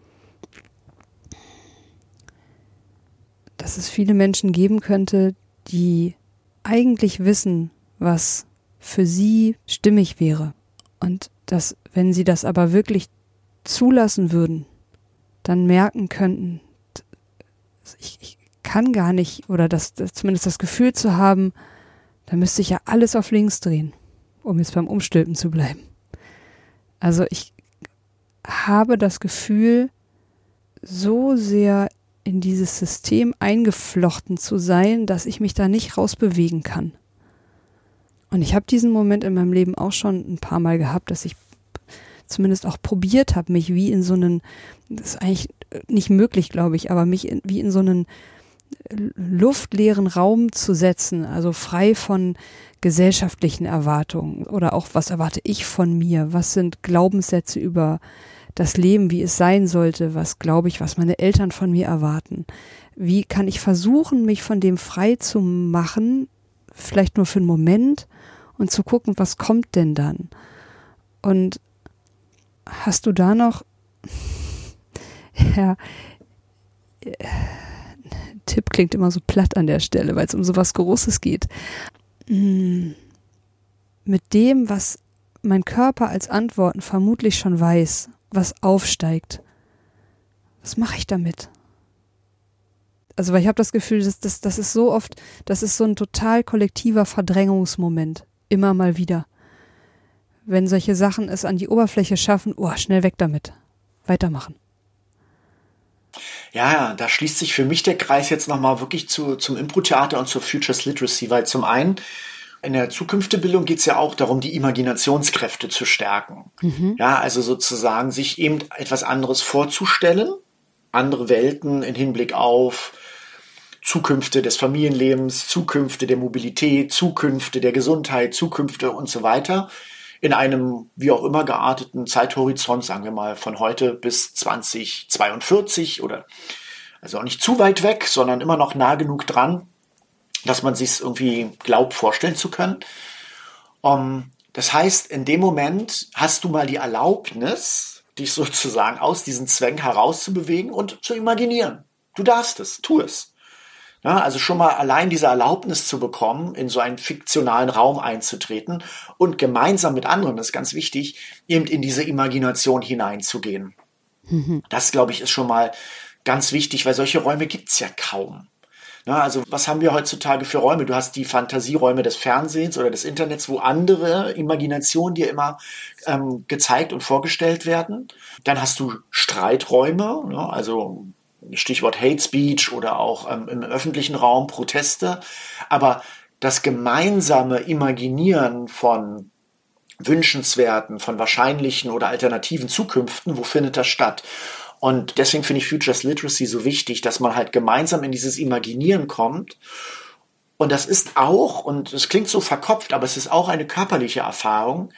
Dass es viele Menschen geben könnte, die eigentlich wissen, was für sie stimmig wäre. Und dass, wenn sie das aber wirklich zulassen würden, dann merken könnten, ich, ich kann gar nicht, oder das, das, zumindest das Gefühl zu haben, da müsste ich ja alles auf links drehen, um jetzt beim Umstülpen zu bleiben. Also ich habe das Gefühl, so sehr in dieses System eingeflochten zu sein, dass ich mich da nicht rausbewegen kann. Und ich habe diesen Moment in meinem Leben auch schon ein paar Mal gehabt, dass ich zumindest auch probiert habe, mich wie in so einen, das ist eigentlich nicht möglich, glaube ich, aber mich in, wie in so einen luftleeren Raum zu setzen, also frei von gesellschaftlichen Erwartungen oder auch was erwarte ich von mir, was sind Glaubenssätze über das Leben, wie es sein sollte, was glaube ich, was meine Eltern von mir erwarten. Wie kann ich versuchen, mich von dem frei zu machen, vielleicht nur für einen Moment und zu gucken, was kommt denn dann? Und hast du da noch, ja, Tipp klingt immer so platt an der Stelle, weil es um so was Großes geht. Hm. Mit dem, was mein Körper als Antworten vermutlich schon weiß was aufsteigt. Was mache ich damit? Also weil ich habe das Gefühl, dass das, das ist so oft, das ist so ein total kollektiver Verdrängungsmoment. Immer mal wieder. Wenn solche Sachen es an die Oberfläche schaffen, oh, schnell weg damit. Weitermachen. Ja, da schließt sich für mich der Kreis jetzt nochmal wirklich zu, zum Impro-Theater und zur Futures Literacy, weil zum einen in der Zukünftebildung geht es ja auch darum, die Imaginationskräfte zu stärken. Mhm. Ja, also sozusagen sich eben etwas anderes vorzustellen, andere Welten in Hinblick auf Zukünfte des Familienlebens, Zukünfte der Mobilität, Zukünfte der Gesundheit, Zukünfte und so weiter in einem wie auch immer gearteten Zeithorizont, sagen wir mal von heute bis 2042 oder also auch nicht zu weit weg, sondern immer noch nah genug dran, dass man sich irgendwie glaubt vorstellen zu können. Um, das heißt, in dem Moment hast du mal die Erlaubnis, dich sozusagen aus diesen Zwängen herauszubewegen und zu imaginieren. Du darfst es, tu es. Ja, also schon mal allein diese Erlaubnis zu bekommen, in so einen fiktionalen Raum einzutreten und gemeinsam mit anderen, das ist ganz wichtig, eben in diese Imagination hineinzugehen. Mhm. Das, glaube ich, ist schon mal ganz wichtig, weil solche Räume gibt's ja kaum. Ja, also was haben wir heutzutage für Räume? Du hast die Fantasieräume des Fernsehens oder des Internets, wo andere Imaginationen dir immer ähm, gezeigt und vorgestellt werden. Dann hast du Streiträume, ja, also Stichwort Hate Speech oder auch ähm, im öffentlichen Raum Proteste. Aber das gemeinsame Imaginieren von wünschenswerten, von wahrscheinlichen oder alternativen Zukünften, wo findet das statt? Und deswegen finde ich Futures Literacy so wichtig, dass man halt gemeinsam in dieses Imaginieren kommt. Und das ist auch, und es klingt so verkopft, aber es ist auch eine körperliche Erfahrung,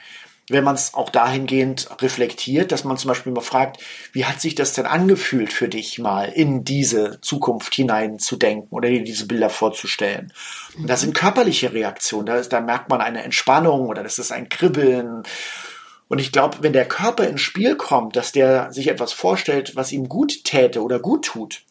wenn man es auch dahingehend reflektiert, dass man zum Beispiel mal fragt, wie hat sich das denn angefühlt für dich mal in diese Zukunft hineinzudenken oder dir diese Bilder vorzustellen? Und das sind körperliche Reaktionen, da, ist, da merkt man eine Entspannung oder das ist ein Kribbeln. Und ich glaube, wenn der Körper ins Spiel kommt, dass der sich etwas vorstellt, was ihm gut täte oder gut tut,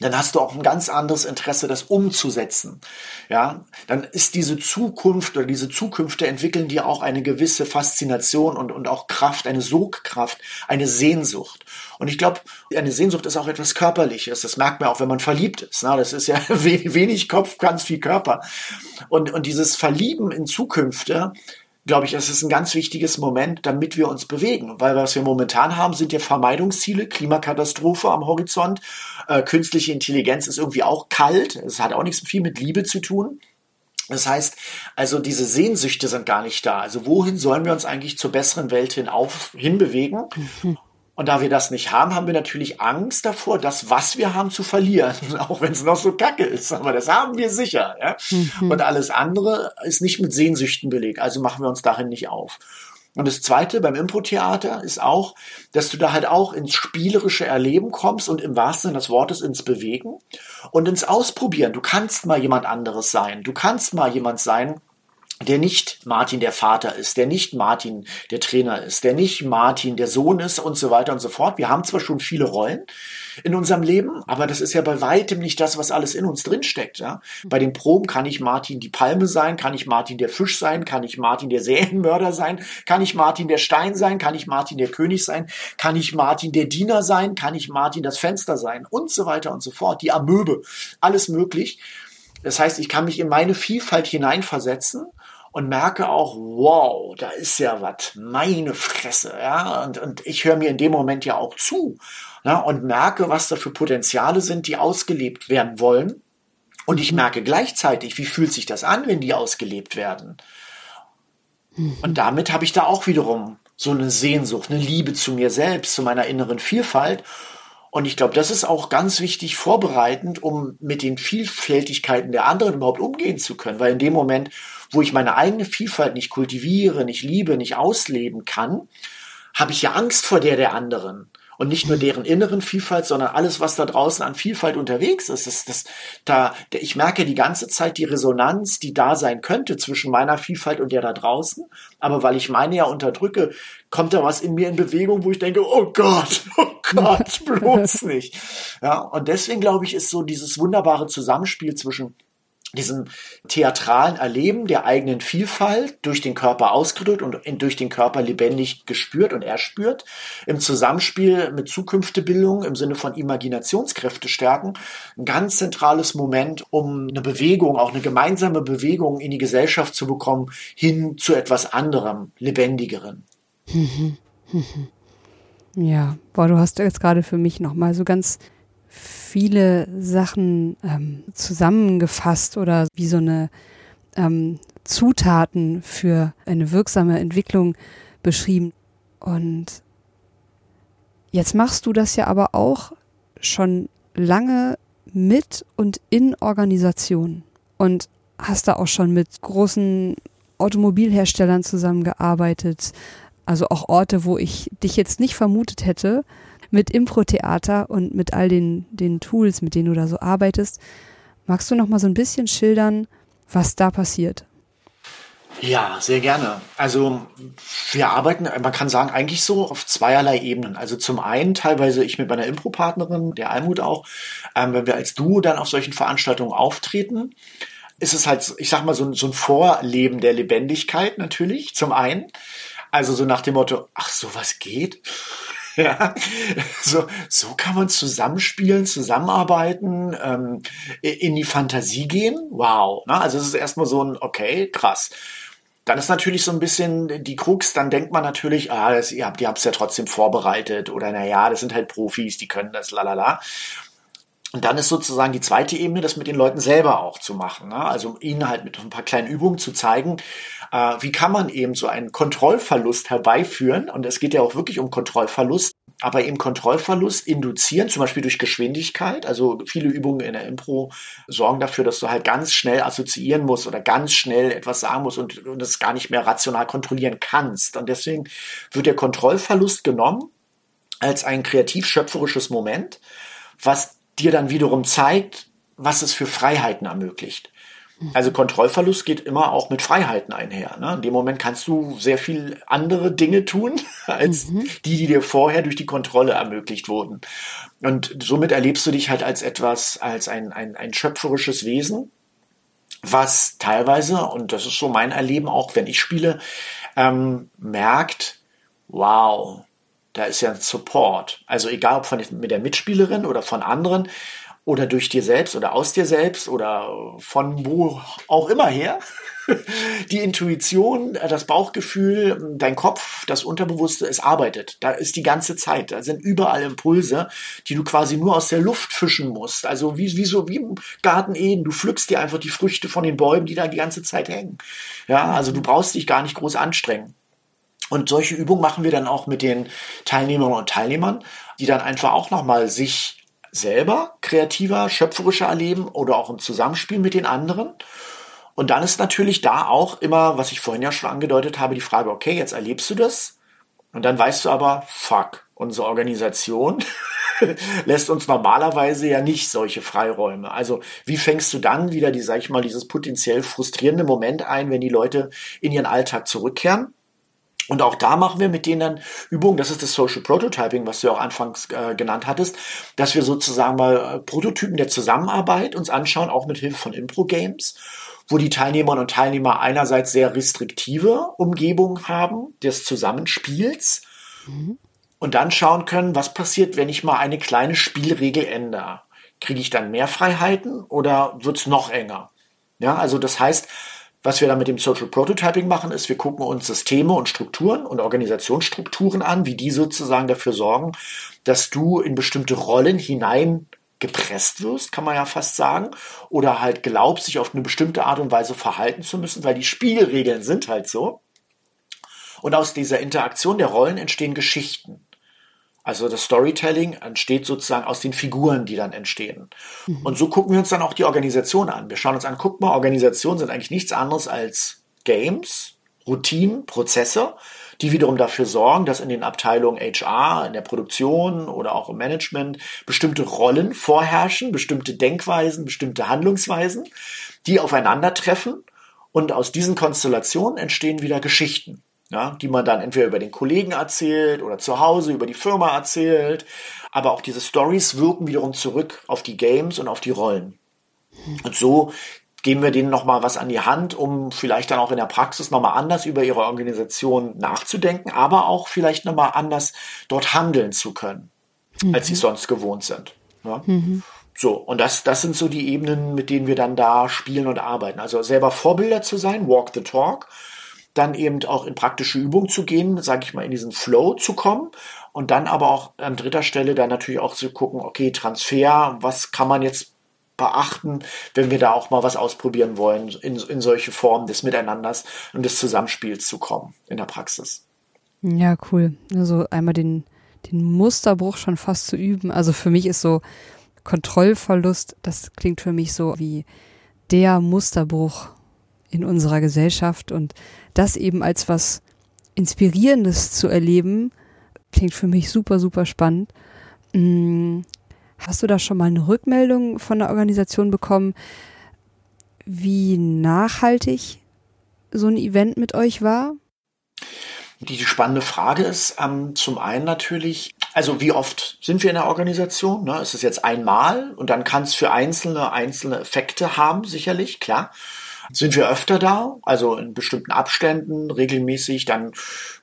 dann hast du auch ein ganz anderes Interesse, das umzusetzen. Ja, dann ist diese Zukunft oder diese Zukünfte entwickeln dir auch eine gewisse Faszination und, und auch Kraft, eine Sogkraft, eine Sehnsucht. Und ich glaube, eine Sehnsucht ist auch etwas Körperliches. Das merkt man auch, wenn man verliebt ist. Na, das ist ja wenig Kopf, ganz viel Körper. Und, und dieses Verlieben in Zukünfte, glaube ich, das ist ein ganz wichtiges Moment, damit wir uns bewegen. Weil was wir momentan haben, sind ja Vermeidungsziele, Klimakatastrophe am Horizont, äh, künstliche Intelligenz ist irgendwie auch kalt, es hat auch nichts viel mit Liebe zu tun. Das heißt, also diese Sehnsüchte sind gar nicht da. Also wohin sollen wir uns eigentlich zur besseren Welt hin auf, hinbewegen? Mhm. Und da wir das nicht haben, haben wir natürlich Angst davor, das, was wir haben, zu verlieren, auch wenn es noch so kacke ist. Aber das haben wir sicher. Ja? Mhm. Und alles andere ist nicht mit Sehnsüchten belegt. Also machen wir uns darin nicht auf. Und das Zweite beim Impro-Theater ist auch, dass du da halt auch ins spielerische Erleben kommst und im wahrsten Sinne des Wortes ins Bewegen und ins Ausprobieren. Du kannst mal jemand anderes sein. Du kannst mal jemand sein, der nicht Martin der Vater ist, der nicht Martin der Trainer ist, der nicht Martin der Sohn ist und so weiter und so fort. Wir haben zwar schon viele Rollen in unserem Leben, aber das ist ja bei weitem nicht das, was alles in uns drinsteckt. Ja? Bei den Proben kann ich Martin die Palme sein, kann ich Martin der Fisch sein, kann ich Martin der Serienmörder sein, kann ich Martin der Stein sein, kann ich Martin der König sein, kann ich Martin der Diener sein, kann ich Martin das Fenster sein und so weiter und so fort. Die Amöbe, alles möglich. Das heißt, ich kann mich in meine Vielfalt hineinversetzen und merke auch, wow, da ist ja was, meine Fresse, ja, und, und ich höre mir in dem Moment ja auch zu, ja, und merke, was da für Potenziale sind, die ausgelebt werden wollen. Und ich merke gleichzeitig, wie fühlt sich das an, wenn die ausgelebt werden. Und damit habe ich da auch wiederum so eine Sehnsucht, eine Liebe zu mir selbst, zu meiner inneren Vielfalt. Und ich glaube, das ist auch ganz wichtig vorbereitend, um mit den Vielfältigkeiten der anderen überhaupt umgehen zu können. Weil in dem Moment, wo ich meine eigene Vielfalt nicht kultiviere, nicht liebe, nicht ausleben kann, habe ich ja Angst vor der der anderen. Und nicht nur deren inneren Vielfalt, sondern alles, was da draußen an Vielfalt unterwegs ist. Das, das, da, ich merke die ganze Zeit die Resonanz, die da sein könnte zwischen meiner Vielfalt und der da draußen. Aber weil ich meine ja unterdrücke, kommt da was in mir in Bewegung, wo ich denke, oh Gott, oh Gott, bloß nicht. Ja, und deswegen glaube ich, ist so dieses wunderbare Zusammenspiel zwischen diesem theatralen Erleben der eigenen Vielfalt durch den Körper ausgedrückt und durch den Körper lebendig gespürt und erspürt, im Zusammenspiel mit Zukünftebildung im Sinne von Imaginationskräfte stärken, ein ganz zentrales Moment, um eine Bewegung, auch eine gemeinsame Bewegung in die Gesellschaft zu bekommen, hin zu etwas anderem, lebendigeren. Ja, boah, du hast jetzt gerade für mich nochmal so ganz viele Sachen ähm, zusammengefasst oder wie so eine ähm, Zutaten für eine wirksame Entwicklung beschrieben. Und jetzt machst du das ja aber auch schon lange mit und in Organisationen und hast da auch schon mit großen Automobilherstellern zusammengearbeitet. Also auch Orte, wo ich dich jetzt nicht vermutet hätte, mit Impro-Theater und mit all den, den Tools, mit denen du da so arbeitest. Magst du noch mal so ein bisschen schildern, was da passiert? Ja, sehr gerne. Also wir arbeiten, man kann sagen, eigentlich so auf zweierlei Ebenen. Also zum einen teilweise ich mit meiner Impro-Partnerin, der Almut auch, ähm, wenn wir als Duo dann auf solchen Veranstaltungen auftreten, ist es halt, ich sag mal, so so ein Vorleben der Lebendigkeit natürlich, zum einen. Also so nach dem Motto, ach, sowas geht. Ja, so, so kann man zusammenspielen, zusammenarbeiten, ähm, in die Fantasie gehen. Wow. Ne? Also es ist erstmal so ein, okay, krass. Dann ist natürlich so ein bisschen die Krux, dann denkt man natürlich, ah, das, ihr habt, es ja trotzdem vorbereitet oder naja, das sind halt Profis, die können das, lalala. Und dann ist sozusagen die zweite Ebene, das mit den Leuten selber auch zu machen. Ne? Also ihnen halt mit ein paar kleinen Übungen zu zeigen, äh, wie kann man eben so einen Kontrollverlust herbeiführen. Und es geht ja auch wirklich um Kontrollverlust, aber eben Kontrollverlust induzieren, zum Beispiel durch Geschwindigkeit. Also viele Übungen in der Impro sorgen dafür, dass du halt ganz schnell assoziieren musst oder ganz schnell etwas sagen musst und, und das gar nicht mehr rational kontrollieren kannst. Und deswegen wird der Kontrollverlust genommen als ein kreativ-schöpferisches Moment, was dir dann wiederum zeigt, was es für Freiheiten ermöglicht. Also Kontrollverlust geht immer auch mit Freiheiten einher. Ne? In dem Moment kannst du sehr viel andere Dinge tun, als mhm. die, die dir vorher durch die Kontrolle ermöglicht wurden. Und somit erlebst du dich halt als etwas, als ein, ein, ein schöpferisches Wesen, was teilweise, und das ist so mein Erleben auch, wenn ich spiele, ähm, merkt, wow, da ist ja ein Support. Also egal ob von mit der Mitspielerin oder von anderen oder durch dir selbst oder aus dir selbst oder von wo auch immer her. Die Intuition, das Bauchgefühl, dein Kopf, das Unterbewusste, es arbeitet. Da ist die ganze Zeit. Da sind überall Impulse, die du quasi nur aus der Luft fischen musst. Also wie, wie so wie im Garten Eden. Du pflückst dir einfach die Früchte von den Bäumen, die da die ganze Zeit hängen. Ja, also du brauchst dich gar nicht groß anstrengen. Und solche Übungen machen wir dann auch mit den Teilnehmerinnen und Teilnehmern, die dann einfach auch nochmal sich selber kreativer, schöpferischer erleben oder auch im Zusammenspiel mit den anderen. Und dann ist natürlich da auch immer, was ich vorhin ja schon angedeutet habe, die Frage, okay, jetzt erlebst du das. Und dann weißt du aber, fuck, unsere Organisation lässt uns normalerweise ja nicht solche Freiräume. Also wie fängst du dann wieder, die, sag ich mal, dieses potenziell frustrierende Moment ein, wenn die Leute in ihren Alltag zurückkehren? Und auch da machen wir mit denen dann Übungen, das ist das Social Prototyping, was du ja auch anfangs äh, genannt hattest, dass wir sozusagen mal äh, Prototypen der Zusammenarbeit uns anschauen, auch mit Hilfe von Impro-Games, wo die Teilnehmerinnen und Teilnehmer einerseits sehr restriktive Umgebungen haben des Zusammenspiels mhm. und dann schauen können, was passiert, wenn ich mal eine kleine Spielregel ändere. Kriege ich dann mehr Freiheiten oder wird's noch enger? Ja, also das heißt, was wir dann mit dem Social Prototyping machen, ist, wir gucken uns Systeme und Strukturen und Organisationsstrukturen an, wie die sozusagen dafür sorgen, dass du in bestimmte Rollen hinein gepresst wirst, kann man ja fast sagen, oder halt glaubst, sich auf eine bestimmte Art und Weise verhalten zu müssen, weil die Spielregeln sind halt so. Und aus dieser Interaktion der Rollen entstehen Geschichten. Also das Storytelling entsteht sozusagen aus den Figuren, die dann entstehen. Mhm. Und so gucken wir uns dann auch die Organisation an. Wir schauen uns an, guck mal, Organisationen sind eigentlich nichts anderes als Games, Routinen, Prozesse, die wiederum dafür sorgen, dass in den Abteilungen HR, in der Produktion oder auch im Management bestimmte Rollen vorherrschen, bestimmte Denkweisen, bestimmte Handlungsweisen, die aufeinandertreffen. Und aus diesen Konstellationen entstehen wieder Geschichten ja, die man dann entweder über den Kollegen erzählt oder zu Hause über die Firma erzählt. Aber auch diese Stories wirken wiederum zurück auf die Games und auf die Rollen. Und so geben wir denen nochmal was an die Hand, um vielleicht dann auch in der Praxis nochmal anders über ihre Organisation nachzudenken, aber auch vielleicht nochmal anders dort handeln zu können, mhm. als sie sonst gewohnt sind. Ja? Mhm. So, und das, das sind so die Ebenen, mit denen wir dann da spielen und arbeiten. Also selber Vorbilder zu sein, walk the talk, dann eben auch in praktische Übung zu gehen, sage ich mal, in diesen Flow zu kommen und dann aber auch an dritter Stelle dann natürlich auch zu gucken, okay, Transfer, was kann man jetzt beachten, wenn wir da auch mal was ausprobieren wollen, in, in solche Formen des Miteinanders und des Zusammenspiels zu kommen in der Praxis. Ja, cool. Also einmal den, den Musterbruch schon fast zu üben. Also für mich ist so, Kontrollverlust, das klingt für mich so wie der Musterbruch in unserer Gesellschaft und das eben als was Inspirierendes zu erleben, klingt für mich super, super spannend. Hm, hast du da schon mal eine Rückmeldung von der Organisation bekommen, wie nachhaltig so ein Event mit euch war? Die spannende Frage ist ähm, zum einen natürlich, also wie oft sind wir in der Organisation? Ne? Ist es jetzt einmal und dann kann es für einzelne einzelne Effekte haben, sicherlich, klar. Sind wir öfter da, also in bestimmten Abständen, regelmäßig, dann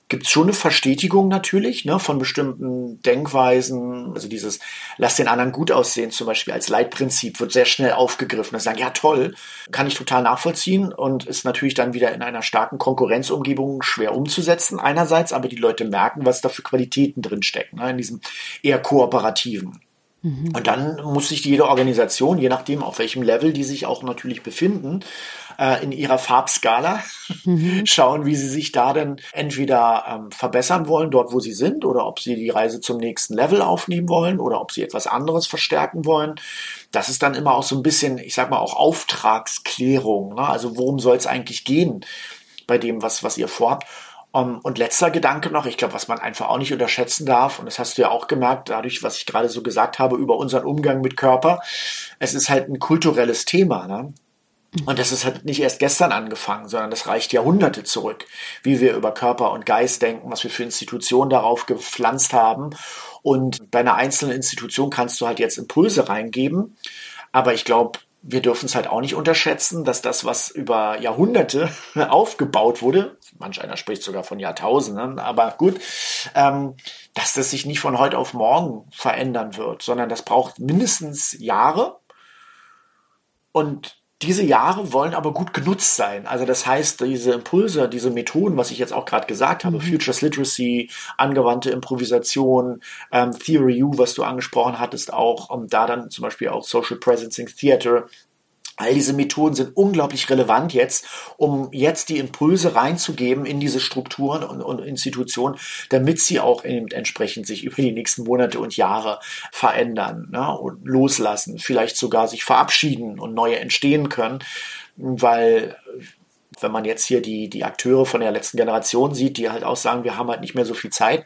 gibt es schon eine Verstetigung natürlich ne, von bestimmten Denkweisen. Also dieses Lass den anderen gut aussehen zum Beispiel als Leitprinzip wird sehr schnell aufgegriffen. Das sagen, ja toll, kann ich total nachvollziehen und ist natürlich dann wieder in einer starken Konkurrenzumgebung schwer umzusetzen einerseits, aber die Leute merken, was da für Qualitäten drinstecken, ne, in diesem eher kooperativen. Mhm. Und dann muss sich jede Organisation, je nachdem auf welchem Level die sich auch natürlich befinden, äh, in ihrer Farbskala mhm. schauen, wie sie sich da denn entweder ähm, verbessern wollen, dort wo sie sind, oder ob sie die Reise zum nächsten Level aufnehmen wollen oder ob sie etwas anderes verstärken wollen. Das ist dann immer auch so ein bisschen, ich sag mal, auch Auftragsklärung. Ne? Also worum soll es eigentlich gehen bei dem, was, was ihr vorhabt? Um, und letzter Gedanke noch, ich glaube, was man einfach auch nicht unterschätzen darf, und das hast du ja auch gemerkt, dadurch, was ich gerade so gesagt habe über unseren Umgang mit Körper, es ist halt ein kulturelles Thema. Ne? Und das ist halt nicht erst gestern angefangen, sondern das reicht Jahrhunderte zurück, wie wir über Körper und Geist denken, was wir für Institutionen darauf gepflanzt haben. Und bei einer einzelnen Institution kannst du halt jetzt Impulse reingeben. Aber ich glaube, wir dürfen es halt auch nicht unterschätzen, dass das, was über Jahrhunderte aufgebaut wurde, manch einer spricht sogar von Jahrtausenden, aber gut, ähm, dass das sich nicht von heute auf morgen verändern wird, sondern das braucht mindestens Jahre. Und diese Jahre wollen aber gut genutzt sein. Also das heißt, diese Impulse, diese Methoden, was ich jetzt auch gerade gesagt habe, mhm. Futures Literacy, angewandte Improvisation, ähm, Theory U, was du angesprochen hattest, auch um, da dann zum Beispiel auch Social Presencing Theater, All diese Methoden sind unglaublich relevant jetzt, um jetzt die Impulse reinzugeben in diese Strukturen und, und Institutionen, damit sie auch entsprechend sich über die nächsten Monate und Jahre verändern ne, und loslassen, vielleicht sogar sich verabschieden und neue entstehen können, weil wenn man jetzt hier die, die Akteure von der letzten Generation sieht, die halt auch sagen, wir haben halt nicht mehr so viel Zeit,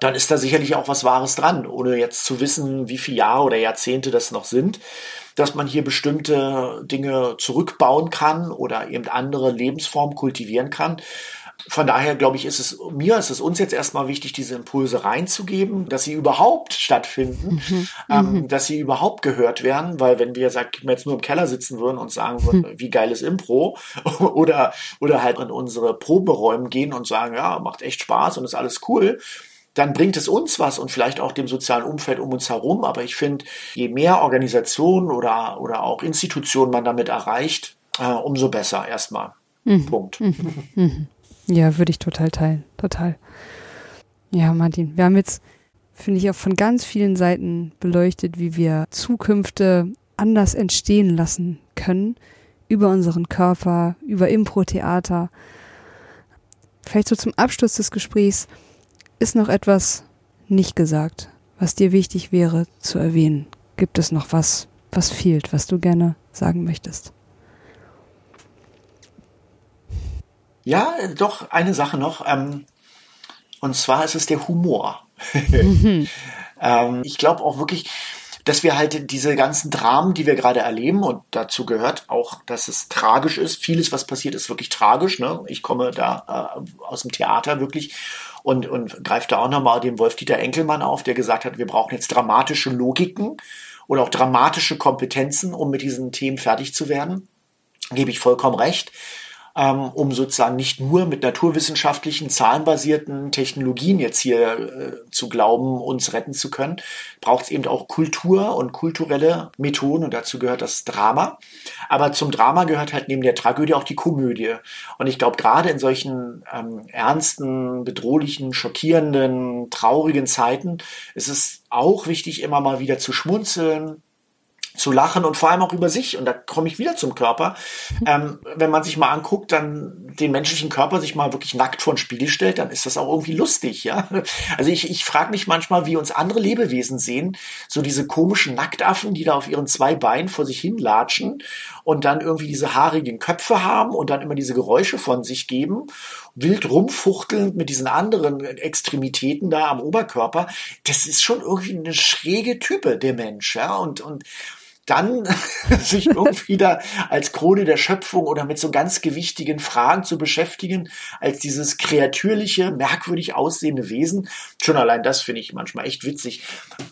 dann ist da sicherlich auch was Wahres dran, ohne jetzt zu wissen, wie viele Jahre oder Jahrzehnte das noch sind dass man hier bestimmte Dinge zurückbauen kann oder eben andere Lebensformen kultivieren kann. Von daher glaube ich, ist es mir, ist es uns jetzt erstmal wichtig, diese Impulse reinzugeben, dass sie überhaupt stattfinden, mhm. ähm, mhm. dass sie überhaupt gehört werden, weil wenn wir, sag ich mal, jetzt nur im Keller sitzen würden und sagen würden, mhm. wie geil ist Impro oder, oder halt in unsere Proberäume gehen und sagen, ja, macht echt Spaß und ist alles cool, dann bringt es uns was und vielleicht auch dem sozialen Umfeld um uns herum. Aber ich finde, je mehr Organisationen oder, oder auch Institutionen man damit erreicht, äh, umso besser erstmal. Mhm. Punkt. Mhm. Mhm. Ja, würde ich total teilen. Total. Ja, Martin, wir haben jetzt, finde ich, auch von ganz vielen Seiten beleuchtet, wie wir Zukünfte anders entstehen lassen können. Über unseren Körper, über Impro-Theater. Vielleicht so zum Abschluss des Gesprächs ist noch etwas nicht gesagt, was dir wichtig wäre zu erwähnen? Gibt es noch was, was fehlt, was du gerne sagen möchtest? Ja, doch, eine Sache noch. Ähm, und zwar ist es der Humor. Mhm. ähm, ich glaube auch wirklich, dass wir halt diese ganzen Dramen, die wir gerade erleben, und dazu gehört auch, dass es tragisch ist. Vieles, was passiert, ist wirklich tragisch. Ne? Ich komme da äh, aus dem Theater wirklich und, und greift da auch nochmal den Wolf-Dieter Enkelmann auf, der gesagt hat, wir brauchen jetzt dramatische Logiken oder auch dramatische Kompetenzen, um mit diesen Themen fertig zu werden. gebe ich vollkommen recht ähm, um sozusagen nicht nur mit naturwissenschaftlichen, zahlenbasierten Technologien jetzt hier äh, zu glauben, uns retten zu können, braucht es eben auch Kultur und kulturelle Methoden und dazu gehört das Drama. Aber zum Drama gehört halt neben der Tragödie auch die Komödie. Und ich glaube, gerade in solchen ähm, ernsten, bedrohlichen, schockierenden, traurigen Zeiten ist es auch wichtig, immer mal wieder zu schmunzeln, zu lachen und vor allem auch über sich. Und da komme ich wieder zum Körper. Ähm, wenn man sich mal anguckt, dann den menschlichen Körper sich mal wirklich nackt vor den Spiegel stellt, dann ist das auch irgendwie lustig, ja. Also ich, ich frage mich manchmal, wie uns andere Lebewesen sehen. So diese komischen Nacktaffen, die da auf ihren zwei Beinen vor sich hin latschen und dann irgendwie diese haarigen Köpfe haben und dann immer diese Geräusche von sich geben, wild rumfuchtelnd mit diesen anderen Extremitäten da am Oberkörper. Das ist schon irgendwie eine schräge Type, der Mensch, ja. Und, und dann sich irgendwie da als Krone der Schöpfung oder mit so ganz gewichtigen Fragen zu beschäftigen, als dieses kreatürliche, merkwürdig aussehende Wesen. Schon allein das finde ich manchmal echt witzig.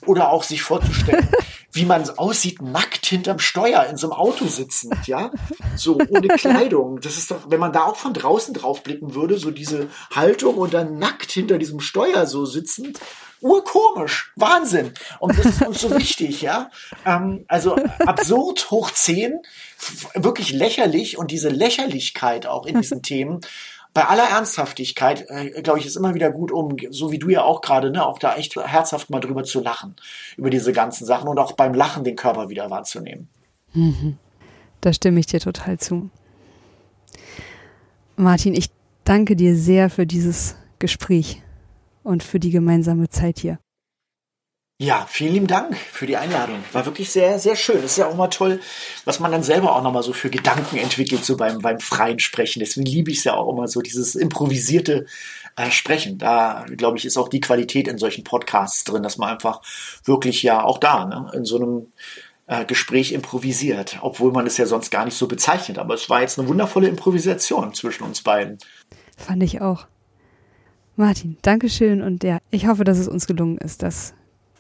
Oder auch sich vorzustellen, wie man aussieht, nackt hinterm Steuer in so einem Auto sitzend, ja, so ohne Kleidung. Das ist doch, wenn man da auch von draußen drauf blicken würde, so diese Haltung und dann nackt hinter diesem Steuer so sitzend, urkomisch, Wahnsinn. Und das ist uns so wichtig, ja. Ähm, also absurd hoch zehn, wirklich lächerlich und diese Lächerlichkeit auch in diesen Themen. Bei aller Ernsthaftigkeit, äh, glaube ich, ist immer wieder gut, um, so wie du ja auch gerade, ne, auch da echt herzhaft mal drüber zu lachen, über diese ganzen Sachen und auch beim Lachen den Körper wieder wahrzunehmen. Mhm. Da stimme ich dir total zu. Martin, ich danke dir sehr für dieses Gespräch und für die gemeinsame Zeit hier. Ja, vielen lieben Dank für die Einladung. War wirklich sehr, sehr schön. Es ist ja auch mal toll, was man dann selber auch nochmal so für Gedanken entwickelt, so beim, beim freien Sprechen. Deswegen liebe ich es ja auch immer so, dieses improvisierte äh, Sprechen. Da, glaube ich, ist auch die Qualität in solchen Podcasts drin, dass man einfach wirklich ja auch da, ne, in so einem äh, Gespräch improvisiert, obwohl man es ja sonst gar nicht so bezeichnet. Aber es war jetzt eine wundervolle Improvisation zwischen uns beiden. Fand ich auch. Martin, Dankeschön und ja, ich hoffe, dass es uns gelungen ist, dass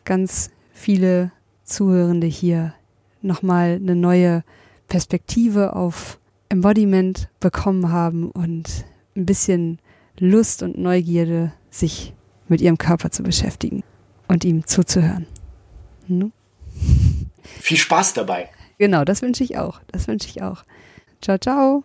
ganz viele Zuhörende hier nochmal eine neue Perspektive auf Embodiment bekommen haben und ein bisschen Lust und Neugierde, sich mit ihrem Körper zu beschäftigen und ihm zuzuhören. Hm? Viel Spaß dabei. Genau, das wünsche ich auch. Das wünsche ich auch. Ciao, ciao.